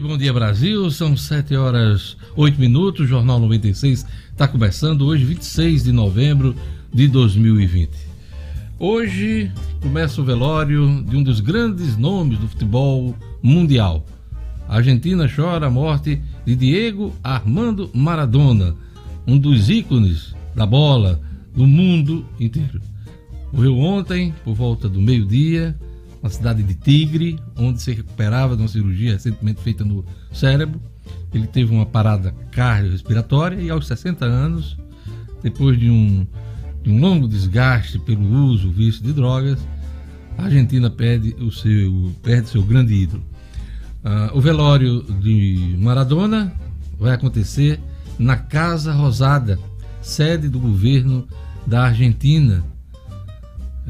Bom dia Brasil, são 7 horas 8 minutos, Jornal 96 está começando hoje, 26 de novembro de 2020. Hoje começa o velório de um dos grandes nomes do futebol mundial. A Argentina chora a morte de Diego Armando Maradona, um dos ícones da bola do mundo inteiro. Morreu ontem, por volta do meio-dia, na cidade de Tigre, onde se recuperava de uma cirurgia recentemente feita no cérebro. Ele teve uma parada cardiorrespiratória e aos 60 anos, depois de um, de um longo desgaste pelo uso, vício de drogas, a Argentina perde, o seu, perde seu grande ídolo. Uh, o velório de Maradona vai acontecer na Casa Rosada, sede do governo da Argentina,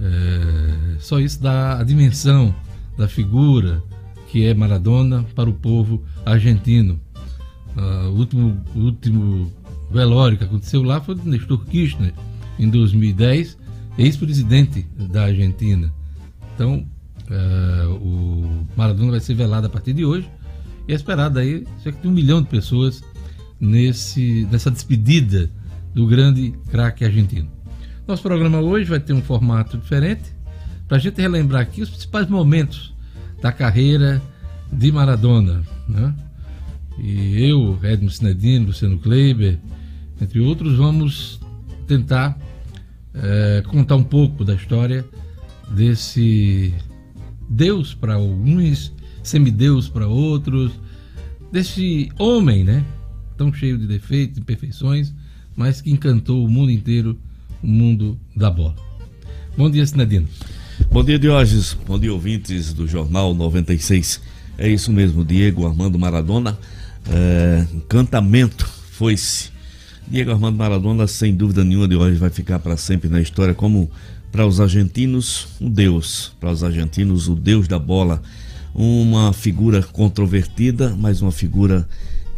é, só isso dá a dimensão da figura que é Maradona para o povo argentino. Uh, o, último, o último velório que aconteceu lá foi do Nestor Kirchner, em 2010, ex-presidente da Argentina. Então, uh, o Maradona vai ser velado a partir de hoje e é esperado aí cerca de um milhão de pessoas nesse, nessa despedida do grande craque argentino. Nosso programa hoje vai ter um formato diferente para a gente relembrar aqui os principais momentos da carreira de Maradona. Né? E eu, Edmo Sinedino, Luciano Kleiber, entre outros, vamos tentar é, contar um pouco da história desse Deus para alguns, semideus para outros, desse homem, né? Tão cheio de defeitos, imperfeições, mas que encantou o mundo inteiro mundo da bola. Bom dia, Sinadino. Bom dia, Diógenes. Bom dia, ouvintes do Jornal 96. É isso mesmo, Diego Armando Maradona. É, encantamento foi-se. Diego Armando Maradona, sem dúvida nenhuma, de hoje vai ficar para sempre na história como, para os argentinos, um deus. Para os argentinos, o deus da bola. Uma figura controvertida, mas uma figura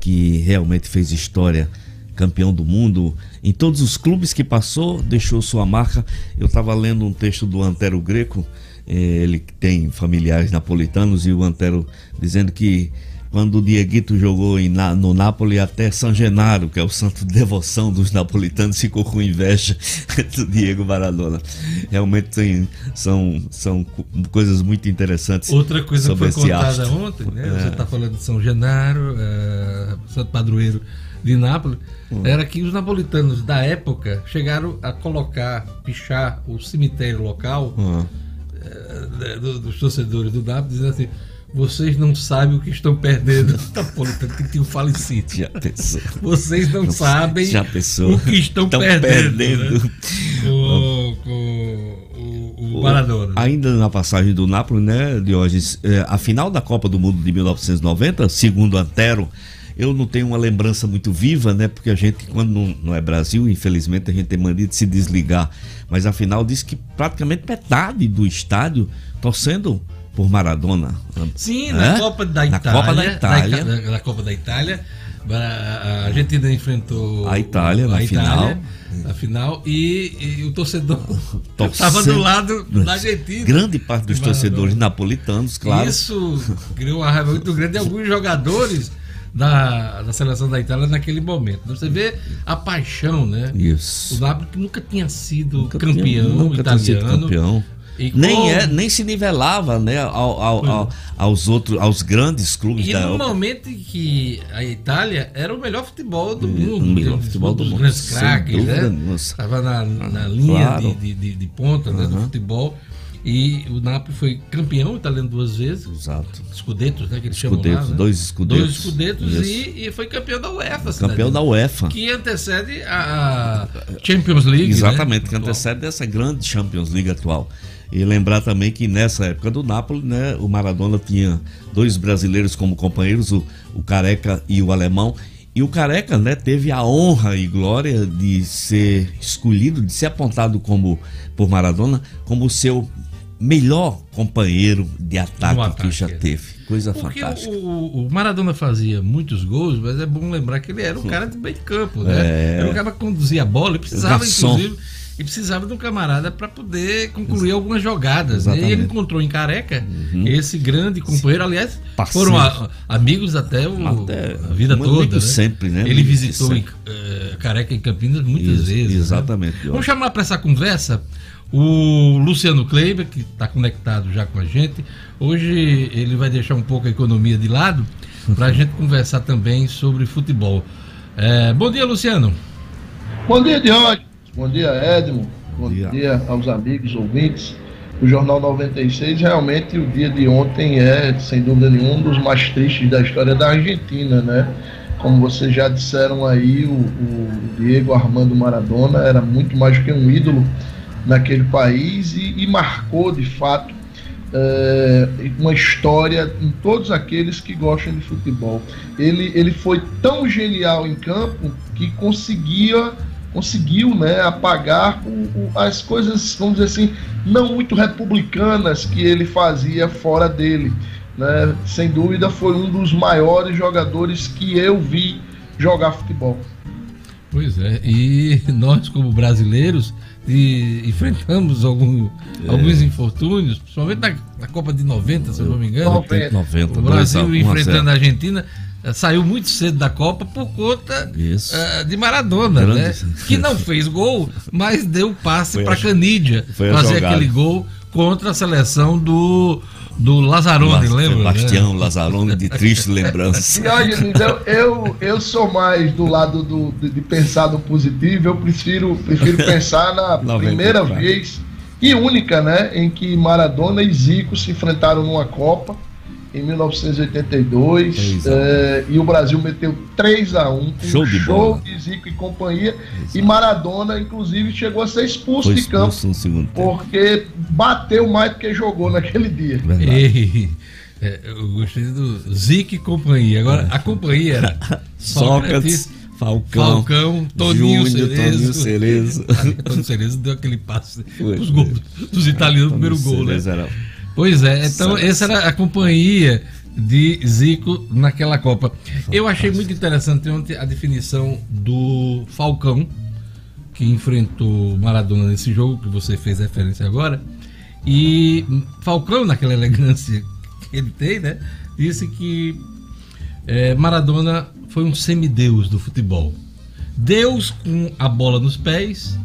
que realmente fez história campeão do mundo, em todos os clubes que passou, deixou sua marca. Eu estava lendo um texto do Antero Greco, eh, ele tem familiares napolitanos, e o Antero dizendo que quando o Dieguito jogou em, no Napoli, até São Genaro, que é o santo de devoção dos napolitanos, ficou com inveja do Diego Maradona. Realmente tem, são, são coisas muito interessantes. Outra coisa que foi contada astro. ontem, né? É. Você está falando de São Genaro, é, santo padroeiro de Nápoles, hum. era que os napolitanos da época chegaram a colocar, pichar o cemitério local hum. é, dos torcedores do Nápoles, dizendo assim vocês não sabem o que estão perdendo. Napolitano que tinha falecido. Já pensou. Vocês não, não sabem o que estão, estão perdendo. perdendo. Né? O, o Maradona. Ainda na passagem do Nápoles, né, Diógenes, é, a final da Copa do Mundo de 1990, segundo Antero, eu não tenho uma lembrança muito viva, né? Porque a gente, quando não, não é Brasil, infelizmente, a gente tem mania de se desligar. Mas afinal, diz que praticamente metade do estádio torcendo por Maradona. Sim, na Copa da Itália. Na Copa da Itália. Na, na Copa da Itália. A Argentina enfrentou a Itália na a Itália, final. Na final e, e o torcedor estava do lado da Argentina. Grande parte dos torcedores napolitanos, claro. Isso criou uma raiva muito grande de alguns jogadores da, da seleção da Itália naquele momento. Você vê a paixão, né? Isso. O Napoli que nunca tinha sido nunca campeão tinha, nunca italiano. Tinha sido campeão. nem, é, nem se nivelava né, ao, ao, ao, aos outros aos grandes clubes e da. E no momento em que a Itália era o melhor futebol do mundo. O melhor futebol do mundo. Grandes craques, né? Estava na, na linha claro. de, de, de, ponta uhum. né, do futebol. E o Napoli foi campeão italiano duas vezes. Exato. Escudetos, né? Que eles escudetos, chamam lá, né? dois escudetos. Dois escudetos e, e, foi campeão da UEFA. Campeão da UEFA. Que antecede a Champions League. Né? Exatamente, né? que antecede essa grande Champions League atual. E lembrar também que nessa época do Napoli, né, o Maradona tinha dois brasileiros como companheiros, o, o Careca e o Alemão. E o Careca né, teve a honra e glória de ser escolhido, de ser apontado como por Maradona como seu melhor companheiro de ataque, ataque que já é. teve. Coisa Porque fantástica. O, o, Maradona fazia muitos gols, mas é bom lembrar que ele era um cara de meio campo, né? É... Era um cara que conduzia a bola e precisava, inclusive, e precisava de um camarada para poder concluir algumas jogadas. Né? E ele encontrou em Careca uhum. esse grande companheiro, aliás, Parceiro. foram a, amigos até, o, até, a vida toda. Né? Sempre, né? Ele visitou em, uh, Careca em Campinas muitas Isso, vezes. Né? Exatamente. Né? Vamos chamar para essa conversa o Luciano Kleiber, que está conectado já com a gente. Hoje ele vai deixar um pouco a economia de lado para a gente conversar também sobre futebol. É, bom dia, Luciano. Bom dia, Diogo. Bom dia, Edmo. Bom dia. dia aos amigos, ouvintes do Jornal 96. Realmente, o dia de ontem é, sem dúvida nenhuma, um dos mais tristes da história da Argentina, né? Como vocês já disseram aí, o, o Diego Armando Maradona era muito mais do que um ídolo naquele país e, e marcou, de fato, é, uma história em todos aqueles que gostam de futebol. Ele, ele foi tão genial em campo que conseguia conseguiu né, apagar o, o, as coisas, vamos dizer assim, não muito republicanas que ele fazia fora dele. Né? Sem dúvida, foi um dos maiores jogadores que eu vi jogar futebol. Pois é, e nós, como brasileiros, e enfrentamos algum, é. alguns infortúnios, principalmente na, na, Copa de 90, se eu não me engano. 90. 90 o Brasil enfrentando a Argentina eh, saiu muito cedo da Copa por conta uh, de Maradona, Grande. né? Que não fez gol, mas deu passe para Canídia fazer aquele gol contra a seleção do do Lazzaroni, lembra? Sebastião né? Lazzaroni, de triste lembrança. então, eu, eu sou mais do lado do, de, de pensar no positivo, eu prefiro, prefiro pensar na primeira vez e única, né, em que Maradona e Zico se enfrentaram numa Copa em 1982 é, e o Brasil meteu 3 a 1 com show, de, show de Zico e companhia Exato. e Maradona inclusive chegou a ser expulso, Foi de campo porque bateu mais do que jogou naquele dia. Ei, é, eu gostei do Zico e companhia. Agora a companhia era Sócrates, Falcão, Falcão Toninho Júnior, Cerezo. Toninho Cerezo. Toninho Cerezo deu aquele passo dos, gols, dos italianos no primeiro gol, né? Era Pois é, então essa era a companhia de Zico naquela Copa. Eu achei muito interessante ontem a definição do Falcão, que enfrentou Maradona nesse jogo, que você fez referência agora. E Falcão, naquela elegância que ele tem, né? Disse que é, Maradona foi um semideus do futebol. Deus com a bola nos pés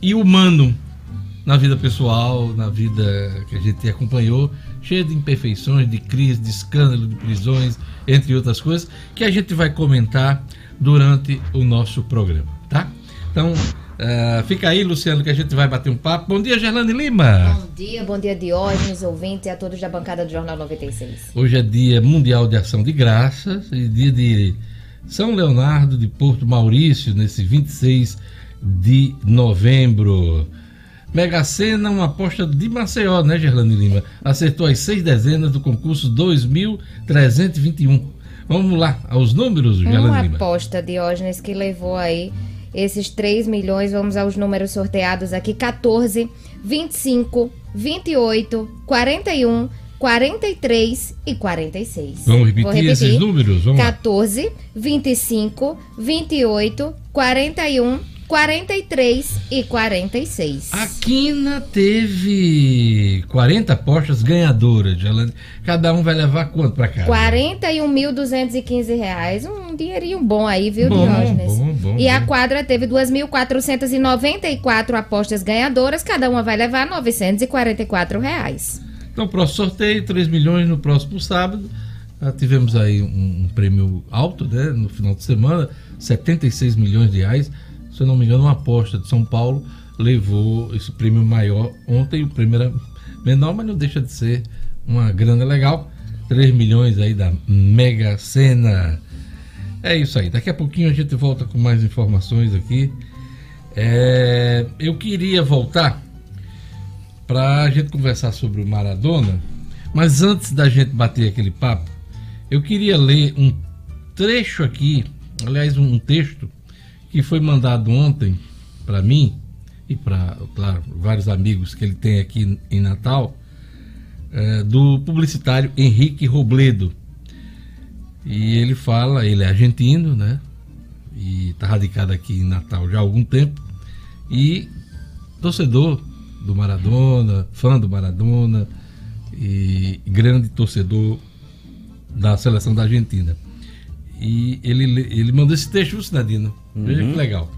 e humano na vida pessoal, na vida que a gente acompanhou, cheia de imperfeições, de crise, de escândalo, de prisões, entre outras coisas, que a gente vai comentar durante o nosso programa, tá? Então, uh, fica aí, Luciano, que a gente vai bater um papo. Bom dia, Gerlane Lima. Bom dia, bom dia, Diógenes, ouvintes e a todos da bancada do Jornal 96. Hoje é dia mundial de ação de graças e dia de São Leonardo de Porto Maurício, nesse 26 de novembro. Mega Sena, uma aposta de Maceió, né, Gerlane Lima? Acertou as seis dezenas do concurso 2321. Vamos lá, aos números, Gerlane Lima. Uma aposta, Diógenes, que levou aí esses 3 milhões. Vamos aos números sorteados aqui: 14, 25, 28, 41, 43 e 46. Vamos repetir, Vou repetir. esses números? Vamos 14, 25, 28, 41, 43 e 46. A Quina teve 40 apostas ganhadoras. Cada um vai levar quanto para cá? 41.215 reais. Um dinheirinho bom aí, viu, bom, Diógenes? Bom, bom, e bom. a quadra teve 2.494 apostas ganhadoras. Cada uma vai levar 944 reais. Então, próximo sorteio, 3 milhões no próximo sábado. Já tivemos aí um, um prêmio alto, né? No final de semana, 76 milhões de reais se não me engano, uma aposta de São Paulo levou esse prêmio maior. Ontem o prêmio era menor, mas não deixa de ser uma grana legal. 3 milhões aí da Mega Sena. É isso aí. Daqui a pouquinho a gente volta com mais informações aqui. É, eu queria voltar para a gente conversar sobre o Maradona, mas antes da gente bater aquele papo, eu queria ler um trecho aqui, aliás, um texto que foi mandado ontem para mim e para, claro, vários amigos que ele tem aqui em Natal, é, do publicitário Henrique Robledo. E ele fala, ele é argentino, né? E está radicado aqui em Natal já há algum tempo. E torcedor do Maradona, fã do Maradona e grande torcedor da seleção da Argentina. E ele, ele mandou esse texto, Cidadino. Uhum. Veja que legal.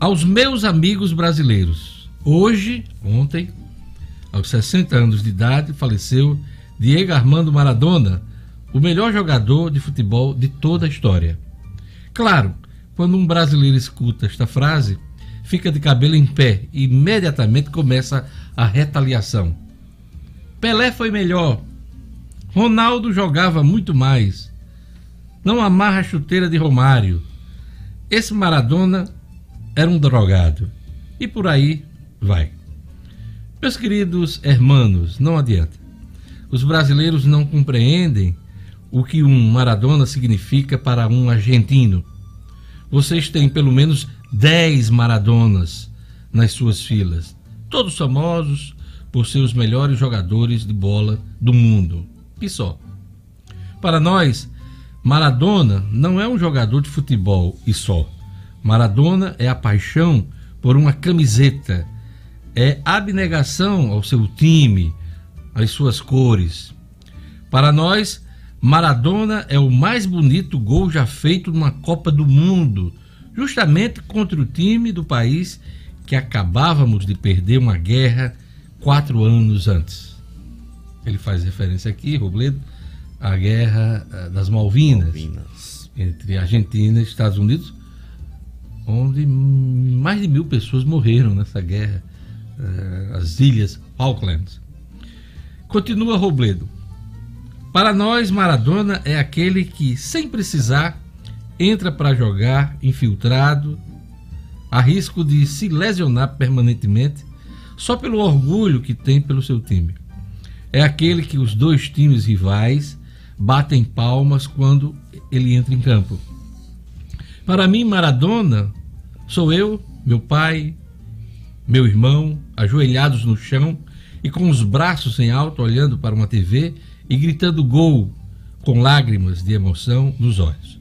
Aos meus amigos brasileiros, hoje, ontem, aos 60 anos de idade, faleceu Diego Armando Maradona, o melhor jogador de futebol de toda a história. Claro, quando um brasileiro escuta esta frase, fica de cabelo em pé e imediatamente começa a retaliação. Pelé foi melhor. Ronaldo jogava muito mais. Não amarra a chuteira de Romário. Esse Maradona era um drogado. E por aí vai. Meus queridos hermanos, não adianta. Os brasileiros não compreendem o que um Maradona significa para um argentino. Vocês têm pelo menos 10 Maradonas nas suas filas, todos famosos por seus melhores jogadores de bola do mundo. E só. Para nós, Maradona não é um jogador de futebol e só. Maradona é a paixão por uma camiseta, é abnegação ao seu time, às suas cores. Para nós, Maradona é o mais bonito gol já feito numa Copa do Mundo, justamente contra o time do país que acabávamos de perder uma guerra quatro anos antes. Ele faz referência aqui, Robledo, à guerra eh, das Malvinas, Malvinas. entre Argentina e Estados Unidos, onde mais de mil pessoas morreram nessa guerra, eh, as ilhas Falklands. Continua Robledo. Para nós, Maradona é aquele que, sem precisar, entra para jogar infiltrado, a risco de se lesionar permanentemente, só pelo orgulho que tem pelo seu time. É aquele que os dois times rivais batem palmas quando ele entra em campo. Para mim, Maradona sou eu, meu pai, meu irmão, ajoelhados no chão e com os braços em alto olhando para uma TV e gritando gol com lágrimas de emoção nos olhos.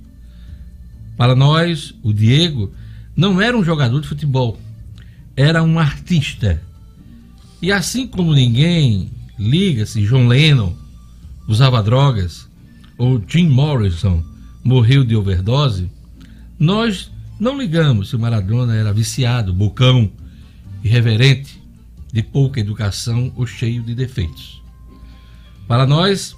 Para nós, o Diego não era um jogador de futebol, era um artista. E assim como ninguém liga se John Lennon usava drogas ou Jim Morrison morreu de overdose, nós não ligamos se o Maradona era viciado, bocão, irreverente, de pouca educação ou cheio de defeitos. Para nós,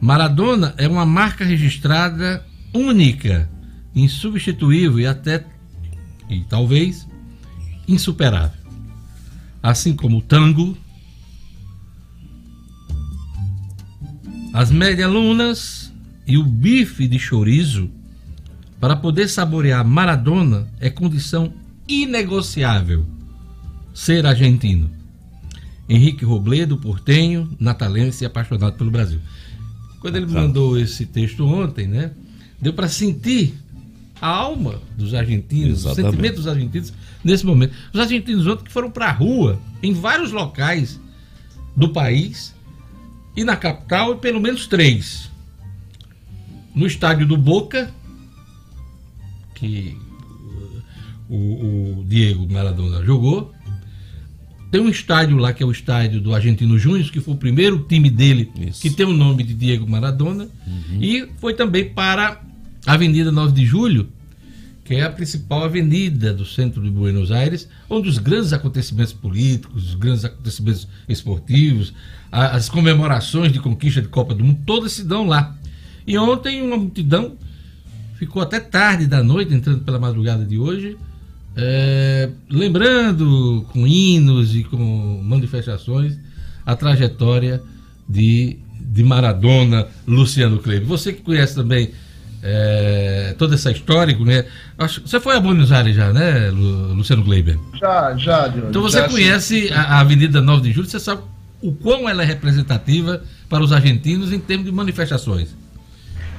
Maradona é uma marca registrada única, insubstituível e até, e talvez, insuperável. Assim como o tango, as lunas e o bife de chorizo, para poder saborear Maradona é condição inegociável ser argentino. Henrique Robledo, portenho, natalense e apaixonado pelo Brasil. Quando ele mandou esse texto ontem, né, deu para sentir a alma dos argentinos, Exatamente. o sentimento dos argentinos nesse momento. Os argentinos ontem que foram para a rua, em vários locais do país, e na capital, pelo menos três. No estádio do Boca, que o, o Diego Maradona jogou, tem um estádio lá que é o estádio do Argentino Júnior, que foi o primeiro time dele Isso. que tem o nome de Diego Maradona. Uhum. E foi também para a Avenida 9 de Julho, que é a principal avenida do centro de Buenos Aires, onde os grandes acontecimentos políticos, os grandes acontecimentos esportivos, as comemorações de conquista de Copa do Mundo, todas se dão lá. E ontem uma multidão ficou até tarde da noite, entrando pela madrugada de hoje, é, lembrando com hinos e com manifestações a trajetória de, de Maradona, Luciano Kleber. Você que conhece também é, toda essa história, né? Você foi a Buenos Aires já, né, Luciano Kleber? Já, já, Diogo. Então você já, conhece a, a, Avenida 9 de Julho, você sabe o quão ela é representativa para os argentinos em termos de manifestações.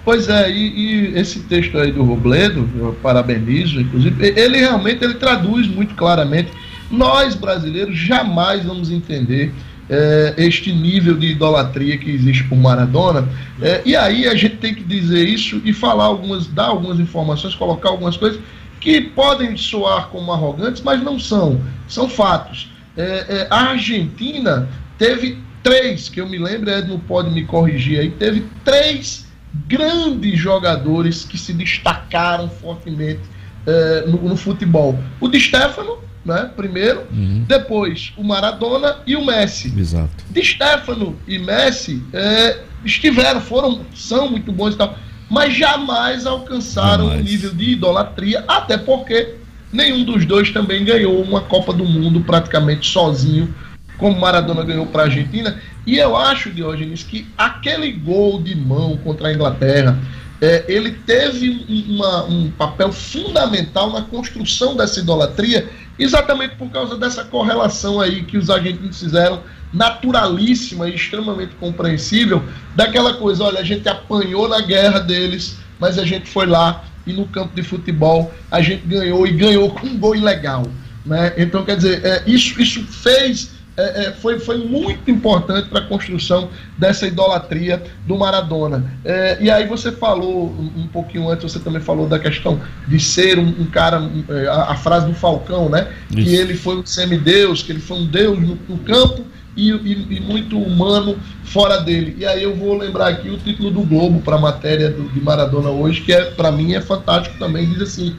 Pois é, e, e, esse texto aí do Robledo, eu parabenizo, inclusive, ele realmente ele traduz muito claramente. Nós, brasileiros, jamais vamos entender é, este nível de idolatria que existe por Maradona. É, e aí a gente tem que dizer isso e falar algumas, dar algumas informações, colocar algumas coisas que podem soar como arrogantes, mas não são, são fatos. É, é, a Argentina teve três, que eu me lembro, Ed não pode me corrigir aí, teve três grandes jogadores que se destacaram fortemente é, no, no, futebol. O de Stefano, né, primeiro, uhum. depois o Maradona e o Messi. Exato. De Stefano e Messi é, estiveram, foram, são muito bons e tal, mas jamais alcançaram o um nível de idolatria, até porque nenhum dos dois também ganhou uma Copa do Mundo praticamente sozinho, como Maradona ganhou para a Argentina. E eu acho, Diógenes, que aquele gol de mão contra a Inglaterra, é, ele teve uma, um papel fundamental na construção dessa idolatria, exatamente por causa dessa correlação aí que os argentinos fizeram, naturalíssima e extremamente compreensível, daquela coisa, olha, a gente apanhou na guerra deles, mas a gente foi lá e no campo de futebol a gente ganhou e ganhou com um gol ilegal. Né? Então, quer dizer, é, isso, isso fez é, é, foi, foi muito importante para a construção dessa idolatria do Maradona. É, e aí você falou, um, um, pouquinho antes, você também falou da questão de ser um, um cara, é, a, a, frase do Falcão, né? Isso. Que ele foi um semideus, que ele foi um deus no, no campo e, e, e, muito humano fora dele. E aí eu vou lembrar aqui o título do Globo para a matéria do, de Maradona hoje, que é para mim é fantástico também, diz assim,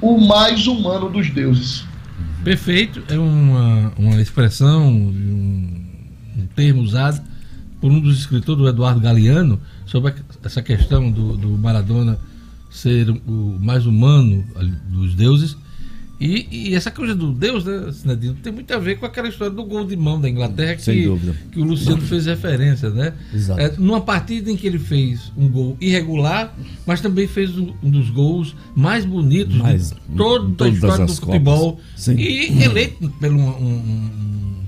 o mais humano dos deuses. Perfeito, é uma, uma expressão, um, um termo usado por um dos escritores, Eduardo Galeano, sobre essa questão do, do Maradona ser o mais humano dos deuses e, e, essa coisa do Deus, né, Sinadino, tem muito a ver com aquela história do gol de mão da Inglaterra que, que o Luciano fez referência, né? Exato. É, numa partida em que ele fez um gol irregular, mas também fez um, um dos gols mais bonitos mais, de toda a história do futebol. E eleito pelo um, um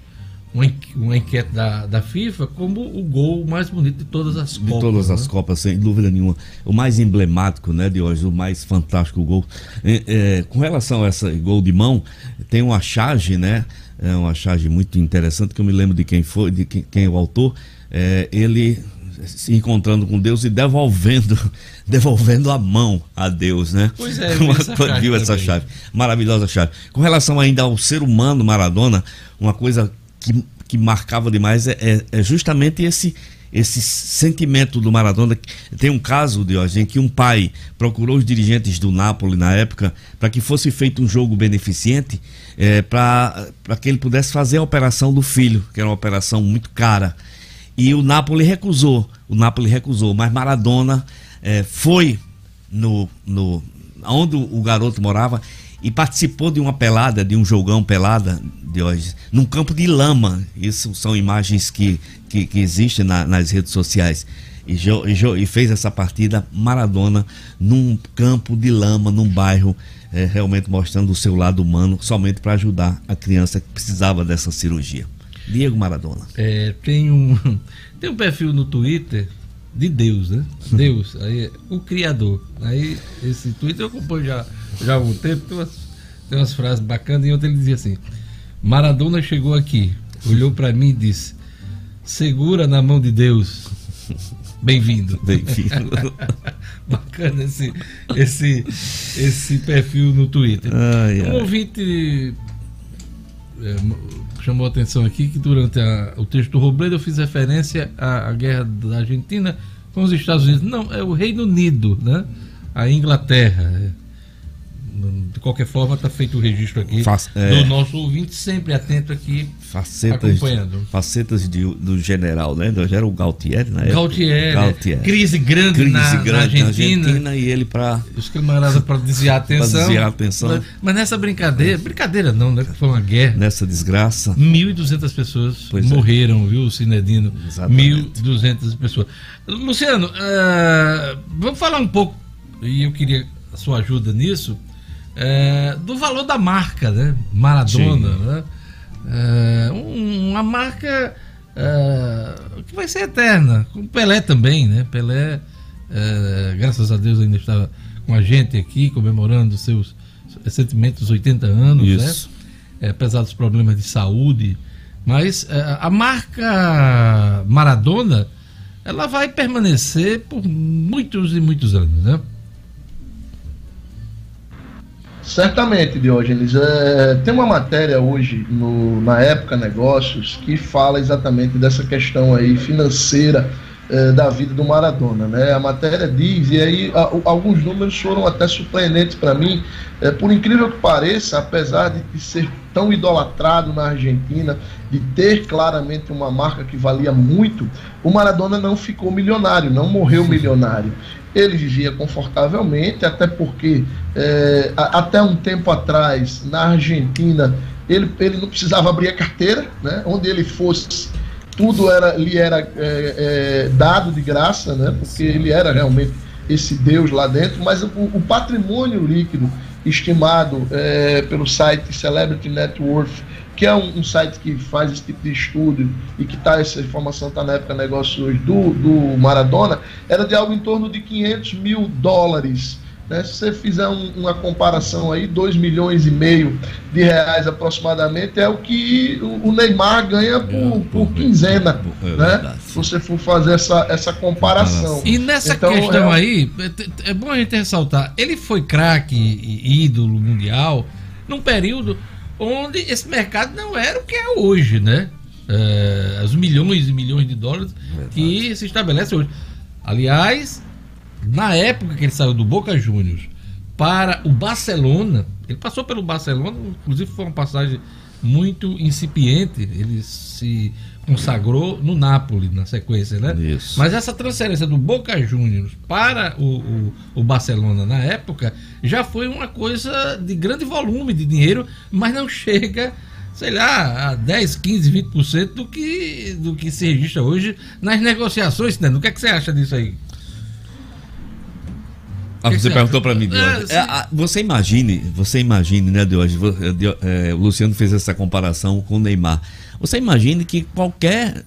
uma enquete da, da FIFA como o gol mais bonito de todas as Copas. De todas né? as Copas, sem dúvida nenhuma. O mais emblemático, né, de hoje, o mais fantástico gol. É, é, com relação a esse gol de mão, tem uma charge, né? É uma charge muito interessante, que eu me lembro de quem foi, de quem, quem é o autor. É, ele se encontrando com Deus e devolvendo, devolvendo a mão a Deus, né? Pois é, quando viu essa chave, maravilhosa chave. Com relação ainda ao ser humano Maradona, uma coisa que, que marcava demais é, é, é justamente esse esse sentimento do Maradona. Tem um caso, de hoje em que um pai procurou os dirigentes do Napoli na época para que fosse feito um jogo beneficente é, para que ele pudesse fazer a operação do filho, que era uma operação muito cara. E o Napoli recusou. O Napoli recusou, mas Maradona é, foi no, no onde o garoto morava e participou de uma pelada, de um jogão pelada de hoje, num campo de lama. Isso são imagens que, que, que existem na, nas redes sociais. E, jo, e, jo, e, fez essa partida Maradona num campo de lama, num bairro, é, realmente mostrando o seu lado humano, somente para ajudar a criança que precisava dessa cirurgia. Diego Maradona. É, tem, um, tem um perfil no Twitter de Deus, né? Deus, aí o Criador. Aí esse Twitter eu acompanho já, já há algum tempo, tem umas, tem umas frases bacanas, e ontem ele dizia assim: Maradona chegou aqui, olhou para mim e disse: Segura na mão de Deus. Bem-vindo. Bem-vindo. Bacana esse, esse, esse perfil no Twitter. Ai, ai. Um ouvinte é, chamou a atenção aqui que durante a, o texto do Robledo eu fiz referência à, à, guerra da Argentina com os Estados Unidos. Não, é o Reino Unido, né? A Inglaterra. É de qualquer forma, está feito o registro aqui Fac, é, do nosso ouvinte, sempre atento aqui, facetas, acompanhando. Facetas de, do general, né? Do general Galtieri, na Galtieri, Galtieri. Crise grande, crise na, grande na, Argentina, na Argentina. E ele para. Os camaradas para desviar a atenção. desviar a atenção. Mas, mas, nessa brincadeira, brincadeira não, né? Foi uma guerra. Nessa desgraça. 1.200 pessoas pois é. morreram, é. viu, Cinedino? 1.200 pessoas. Luciano, uh, vamos falar um pouco, e eu queria a sua ajuda nisso é, do valor da marca, né? Maradona, Sim. né? É, uma marca é, que vai ser eterna, com Pelé também, né? Pelé, é, graças a Deus, ainda estava com a gente aqui, comemorando seus recentemente os 80 anos, né? Isso. né? apesar dos problemas de saúde, mas é, a marca Maradona, ela vai permanecer por muitos e muitos anos, né? Certamente, Diógenes. É, tem uma matéria hoje no, na Época Negócios que fala exatamente dessa questão aí financeira é, da vida do Maradona. Né? A matéria diz, e aí a, alguns números foram até surpreendentes para mim, é, por incrível que pareça, apesar de, ser tão idolatrado na Argentina, de ter claramente uma marca que valia muito, o Maradona não ficou milionário, não morreu milionário. Ele vivia confortavelmente, até porque é, até um tempo atrás, na Argentina, ele, ele não precisava abrir a carteira, né? onde ele fosse, tudo era, lhe era é, é, dado de graça, né? porque ele era realmente esse Deus lá dentro, mas o, o patrimônio líquido estimado é, pelo site Celebrity Net Worth, que é um, um, site que faz esse tipo de estudo e que tá, essa informação está na época negócios do, do Maradona, era de algo em torno de 500 mil dólares. Né? Se você fizer um, uma comparação aí, 2 milhões e meio de reais aproximadamente é o que o, Neymar ganha por, é, por, por quinzena. É né? Se você for fazer essa, essa comparação. E nessa então, questão é... aí, é, é bom a gente ressaltar, ele foi craque, ídolo mundial, num período onde esse mercado não era o que é hoje, né? É, os milhões e milhões de dólares que se estabelece hoje. Aliás, na época que ele saiu do Boca Juniors para o Barcelona, ele passou pelo Barcelona, inclusive foi uma passagem muito incipiente, ele se consagrou no Napoli na sequência, né? Isso. Mas essa transferência do Boca Juniors para o, o, o, Barcelona na época já foi uma coisa de grande volume de dinheiro, mas não chega, sei lá, a 10, 15, 20% do que, do que se registra hoje nas negociações, né? O que, é que você acha disso aí? Ah, você perguntou para mim, Diogo. É, você imagine, você imagine, né, Diogo? É, o Luciano fez essa comparação com o Neymar. Você imagine que qualquer.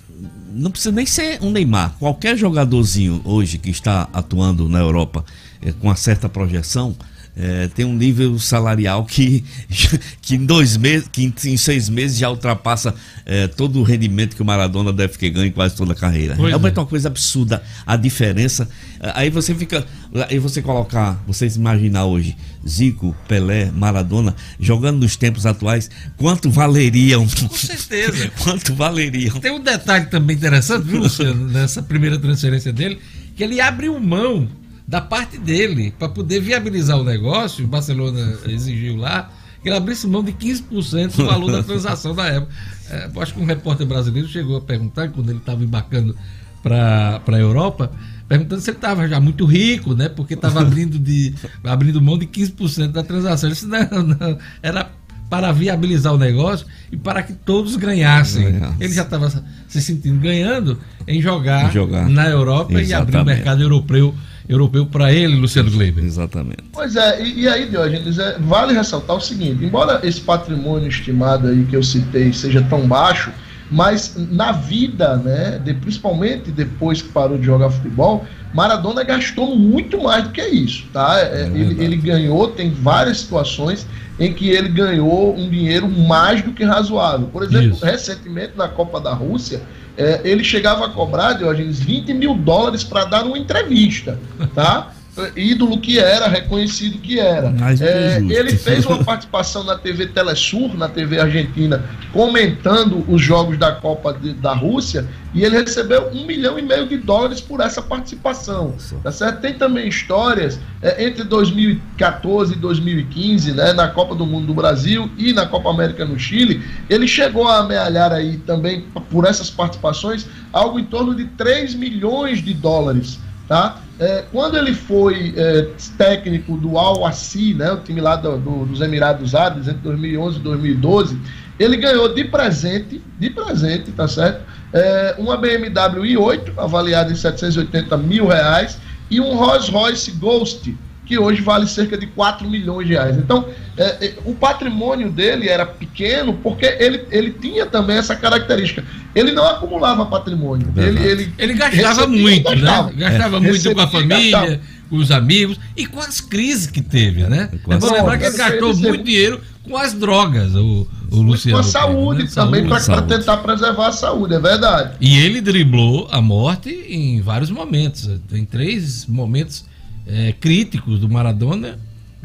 Não precisa nem ser um Neymar. Qualquer jogadorzinho hoje que está atuando na Europa é, com uma certa projeção é, tem um nível salarial que, que em dois meses, que em, seis meses já ultrapassa é, todo o rendimento que o Maradona deve ter ganho em quase toda a carreira. Pois é, é uma coisa absurda a diferença. Aí você fica. Aí você colocar, vocês imaginar hoje, Zico, Pelé, Maradona, jogando nos tempos atuais, quanto valeriam? Com certeza. quanto valeriam? Tem um detalhe também interessante, viu, Luciano, nessa primeira transferência dele, que ele abriu mão da parte dele, para poder viabilizar o negócio, o Barcelona exigiu lá que ele abrisse mão de 15% do valor da transação da época. É, acho que um repórter brasileiro chegou a perguntar, quando ele estava embarcando para a Europa, perguntando se ele estava já muito rico, né? Porque estava abrindo, de, abrindo mão de 15% da transação. Ele disse, não, não, era para viabilizar o negócio e para que todos ganhassem. Ele já estava se sentindo ganhando em jogar, jogar. na Europa Exatamente. e abrir o mercado europeu europeu para ele, Luciano Gleiber. Exatamente. Pois é, e, e aí, Diógenes, é, vale ressaltar o seguinte: embora esse patrimônio estimado aí que eu citei seja tão baixo, mas na vida, né, de, principalmente depois que parou de jogar futebol, Maradona gastou muito mais do que isso, tá? É, é ele, ele, ganhou, tem várias situações em que ele ganhou um dinheiro mais do que razoável. Por exemplo, isso. recentemente na Copa da Rússia, é, ele chegava a cobrar, Diogenes, 20 mil dólares para dar uma entrevista, tá? Ídolo que era, reconhecido que era. É, ele fez uma participação na TV Telesur, na TV argentina, comentando os jogos da Copa de, da Rússia, e ele recebeu um milhão e meio de dólares por essa participação. Tá certo? Tem também histórias é, entre 2014 e 2015, né, na Copa do Mundo do Brasil e na Copa América no Chile, ele chegou a amealhar aí também, por essas participações, algo em torno de 3 milhões de dólares. Tá? É, quando ele foi é, técnico do Al Assi, né, o time lá do, do, dos Emirados Árabes, entre 2011 e 2012, ele ganhou de presente, de presente, tá certo? É, uma BMW i8, avaliada em 780 mil reais, e um Rolls Royce Ghost, que hoje vale cerca de 4 milhões de reais. Então, é, é, o patrimônio dele era pequeno porque ele, ele tinha também essa característica. Ele não acumulava patrimônio. Ele, ele, ele gastava muito, gastava. né? Gastava é. muito recebia, com a família, gastava. com os amigos e com as crises que teve, né? É bom lembrar que ele gastou muito dinheiro com as drogas, o, o Luciano. Com a saúde né? também, para tentar preservar a saúde, é verdade. E ele driblou a morte em vários momentos. Tem três momentos é, críticos do Maradona,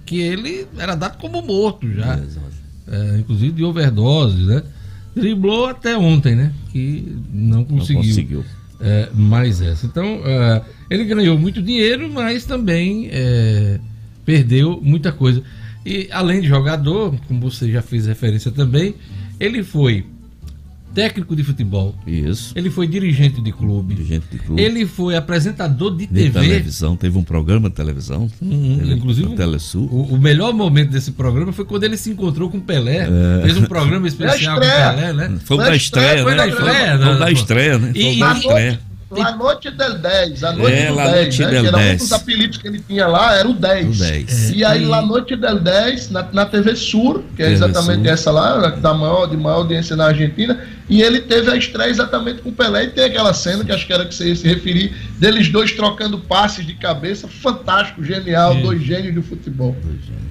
que ele era dado como morto já. É, inclusive de overdose, né? Driblou até ontem, né? Que não conseguiu, não conseguiu. É, mais essa. Então, é, ele ganhou muito dinheiro, mas também é, perdeu muita coisa. E além de jogador, como você já fez referência também, ele foi técnico de futebol. Isso. Ele foi dirigente de clube. Dirigente de clube. Ele foi apresentador de, de TV. televisão, teve um programa de televisão. Hum, tele, inclusive, Telesul. O, o, melhor momento desse programa foi quando ele se encontrou com Pelé. É. Fez um programa especial com Pelé, né? Foi da estreia, Foi da estreia, né? Foi da estreia, né? Foi da estreia. La Noite del 10, a Noite é, do 10, né? Del que era 10. um dos apelidos que ele tinha lá, era o 10. O 10. E aí, La Noite del 10, na, na TV Sur, que é TV exatamente Sur. essa lá, da maior, de maior audiência na Argentina, e ele teve a estreia exatamente com o Pelé, e tem aquela cena que acho que era que você ia se referir, deles dois trocando passes de cabeça, fantástico, genial, é. dois gênios do futebol.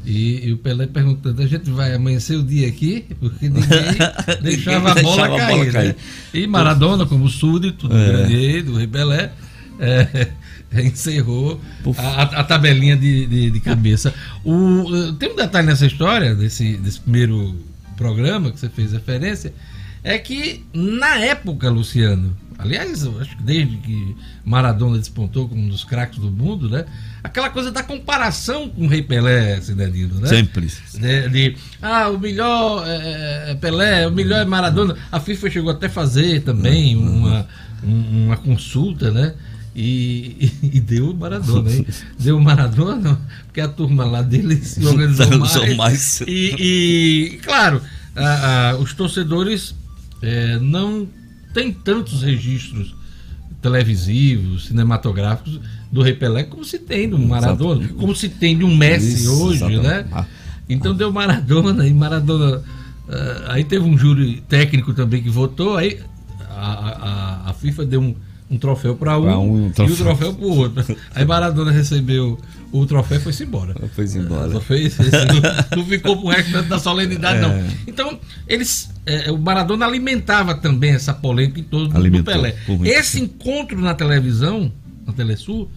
E, e, o Pelé perguntando, a gente vai amanhecer o dia aqui? Porque ninguém deixava a bola, cair, a bola cair. Né? E Maradona, como súdito do é. grande do Rei Pelé, é, encerrou a, a, tabelinha de, de, de cabeça. O, tem um detalhe nessa história, desse, desse primeiro programa que você fez referência, é que na época, Luciano, aliás, acho que desde que Maradona despontou como um dos craques do mundo, né? Aquela coisa da comparação com o Rei Pelé, Cidadino, né? Sempre. De, de, ah, o melhor é, é Pelé, o melhor é Maradona. A FIFA chegou até a fazer também uma, uma consulta, né? E, e, e, deu Maradona, hein? Deu Maradona, porque a turma lá dele se organizou mais. mais. E, e, claro, a, a, os torcedores é, não tem tantos registros televisivos, cinematográficos do Rei Pelé como se tem do Maradona, Exato. como se tem de um Messi Isso, hoje, exatamente. né? Ah. Então deu Maradona e Maradona. Uh, aí teve um júri técnico também que votou, aí a, a, a FIFA deu um, um troféu para um, um troféu. e o troféu para o outro. Aí Maradona recebeu o troféu e foi-se embora. Foi-se embora. Só fez, não, não ficou pro resto da solenidade, é. não. Então, eles. É, o Maradona alimentava também essa polêmica em torno do Pelé. Esse encontro na televisão, na Telesul,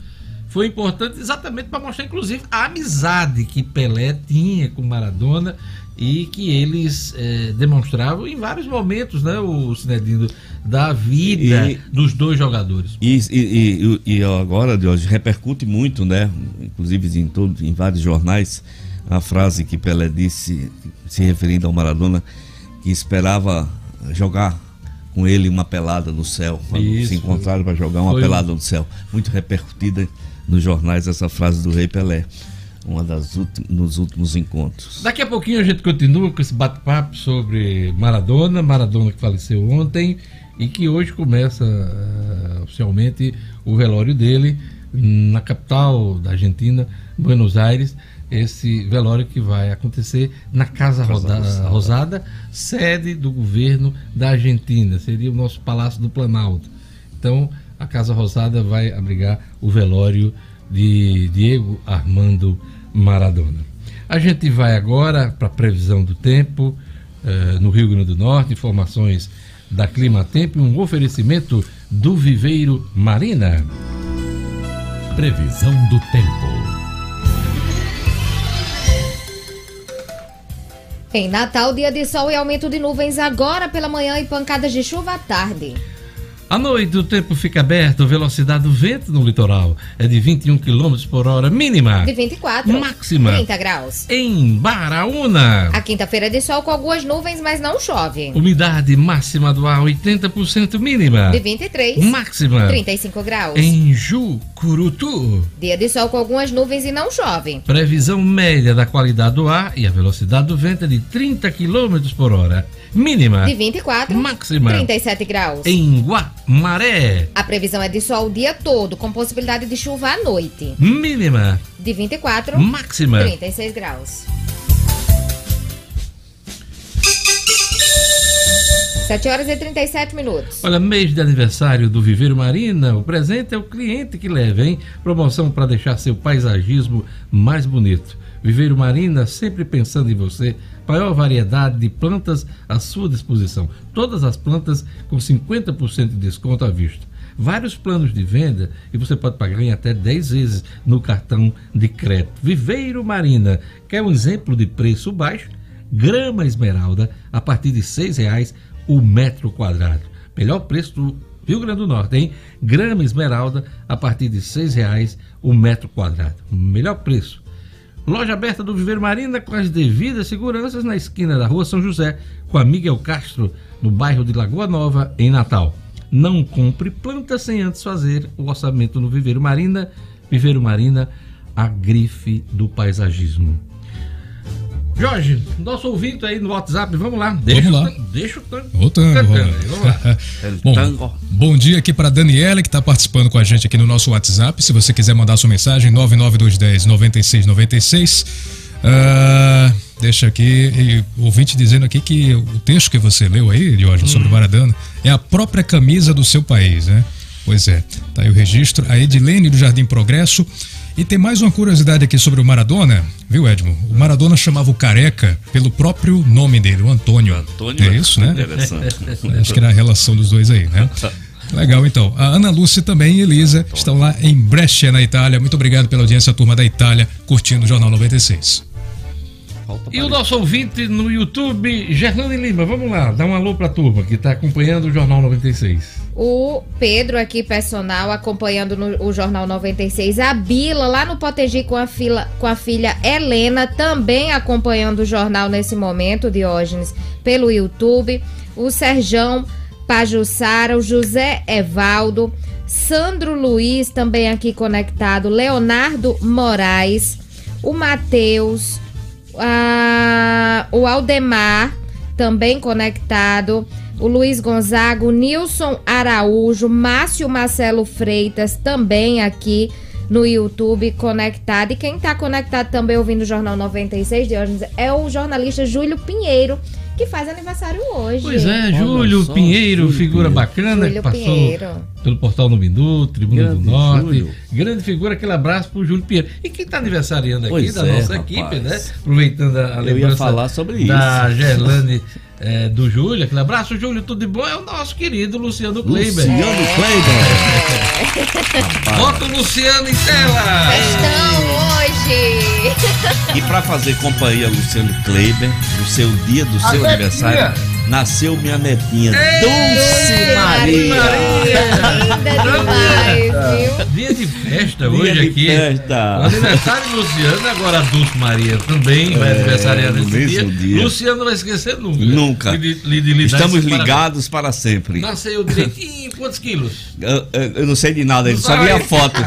foi importante exatamente para mostrar, inclusive, a amizade que Pelé tinha com Maradona e que eles é, demonstravam em vários momentos, né, o Cinedino, da vida e, dos dois jogadores. E, e, e, e agora, Deus, repercute muito, né, inclusive em, todo, em vários jornais, a frase que Pelé disse, se referindo ao Maradona, que esperava jogar com ele uma pelada no céu, quando Isso, se encontraram para jogar uma pelada no céu. Muito repercutida nos jornais essa frase do Rei Pelé uma das últimos, nos últimos encontros. Daqui a pouquinho a gente continua com esse bate-papo sobre Maradona, Maradona que faleceu ontem e que hoje começa uh, oficialmente o velório dele na capital da Argentina, Buenos Aires. Esse velório que vai acontecer na Casa, Rosada, sede do governo da Argentina, seria o nosso Palácio do Planalto. Então, a Casa Rosada vai abrigar o velório de Diego Armando Maradona. A gente vai agora para a previsão do tempo uh, no Rio Grande do Norte, informações da Clima Tempo um oferecimento do Viveiro Marina. Previsão do tempo. Em Natal, dia de sol e aumento de nuvens agora pela manhã e pancadas de chuva à tarde. À noite o tempo fica aberto, velocidade do vento no litoral é de 21 km por hora mínima. De 24. Máxima. 30 graus. Em Baraúna. A quinta-feira de sol com algumas nuvens, mas não chove. Umidade máxima do ar 80% mínima. De 23. Máxima. 35 graus. Em Jucurutu. Dia de sol com algumas nuvens e não chove. Previsão média da qualidade do ar e a velocidade do vento é de 30 km por hora. Mínima. De 24. Máxima. 37 graus. Em Guamaré. A previsão é de sol o dia todo, com possibilidade de chuva à noite. Mínima. De 24. Máxima. 36 graus. 7 horas e 37 minutos. Olha, mês de aniversário do Viveiro Marina, o presente é o cliente que leva, hein? Promoção para deixar seu paisagismo mais bonito. Viveiro Marina, sempre pensando em você, maior variedade de plantas à sua disposição. Todas as plantas com 50% de desconto à vista. vários planos de venda e você pode pagar em até 10 vezes no cartão de crédito. Viveiro Marina, quer um exemplo de preço baixo? Grama esmeralda a partir de R$ 6,00 o metro quadrado. Melhor preço do Rio Grande do Norte, hein? Grama esmeralda a partir de R$ 6,00 o metro quadrado. Melhor preço. Loja aberta do Viveiro Marina com as devidas seguranças na esquina da Rua São José, com a Miguel Castro, no bairro de Lagoa Nova, em Natal. Não compre planta sem antes fazer o orçamento no Viveiro Marina. Viveiro Marina, a grife do paisagismo. Jorge, nosso ouvinte aí no WhatsApp, vamos lá. Deixa vamos lá. O, deixa o tango. O tango. Vamos lá. bom, bom dia aqui para Daniela, que está participando com a gente aqui no nosso WhatsApp. Se você quiser mandar sua mensagem, 99210 9696. Uh, deixa aqui, o ouvinte dizendo aqui que o texto que você leu aí, Jorge, hum. sobre Maradona, é a própria camisa do seu país, né? Pois é, tá aí o registro. A Edilene do Jardim Progresso. E tem mais uma curiosidade aqui sobre o Maradona, viu, Edmo? O Maradona chamava o careca pelo próprio nome dele, o Antônio. Antônio é isso, né? Interessante. Acho que era a relação dos dois aí, né? Legal, então. A Ana Lúcia também e Elisa estão lá em Brescia, na Itália. Muito obrigado pela audiência, turma da Itália, curtindo o Jornal 96. E o nosso ouvinte no YouTube, Gerlane Lima, vamos lá, dá um alô pra turma que está acompanhando o Jornal 96. O Pedro aqui, personal, acompanhando no, o Jornal 96. A Bila, lá no Potegi com a, fila, com a filha Helena, também acompanhando o jornal nesse momento, Diógenes, pelo YouTube. O Serjão Pajussara, o José Evaldo, Sandro Luiz, também aqui conectado, Leonardo Moraes, o Matheus, o Aldemar, também conectado o Luiz Gonzaga, o Nilson Araújo, Márcio Marcelo Freitas, também aqui no YouTube conectado. E quem está conectado também ouvindo o Jornal 96 de hoje é o jornalista Júlio Pinheiro, que faz aniversário hoje. Pois é, Júlio Pinheiro, Júlio figura Pinheiro. bacana, Júlio que passou Pinheiro. pelo Portal no Minuto, Tribuna Grande do Norte. Júlio. Grande figura, aquele abraço pro Júlio Pinheiro. E quem está aniversariando aqui pois da é, nossa rapaz. equipe, né? Aproveitando a, a Eu ia falar sobre da isso. Gerlane é, do Júlio, aquele abraço, Júlio, tudo de bom? É o nosso querido Luciano Kleiber. Luciano é. Kleiber. Bota o Luciano em tela. Estão hoje. E para fazer companhia Luciano Kleiber, no seu dia do seu aniversário nasceu minha netinha, Dulce Maria. Maria. Dia de festa hoje dia aqui. Festa. O aniversário do Luciano, agora a Dulce Maria também vai é, aniversariar nesse dia. dia. Luciano não vai esquecer nunca. Nunca. De, de, de Estamos ligados para, para sempre. Nasceu direitinho, quantos quilos? Eu, eu, não sei de nada, ele só vi a foto.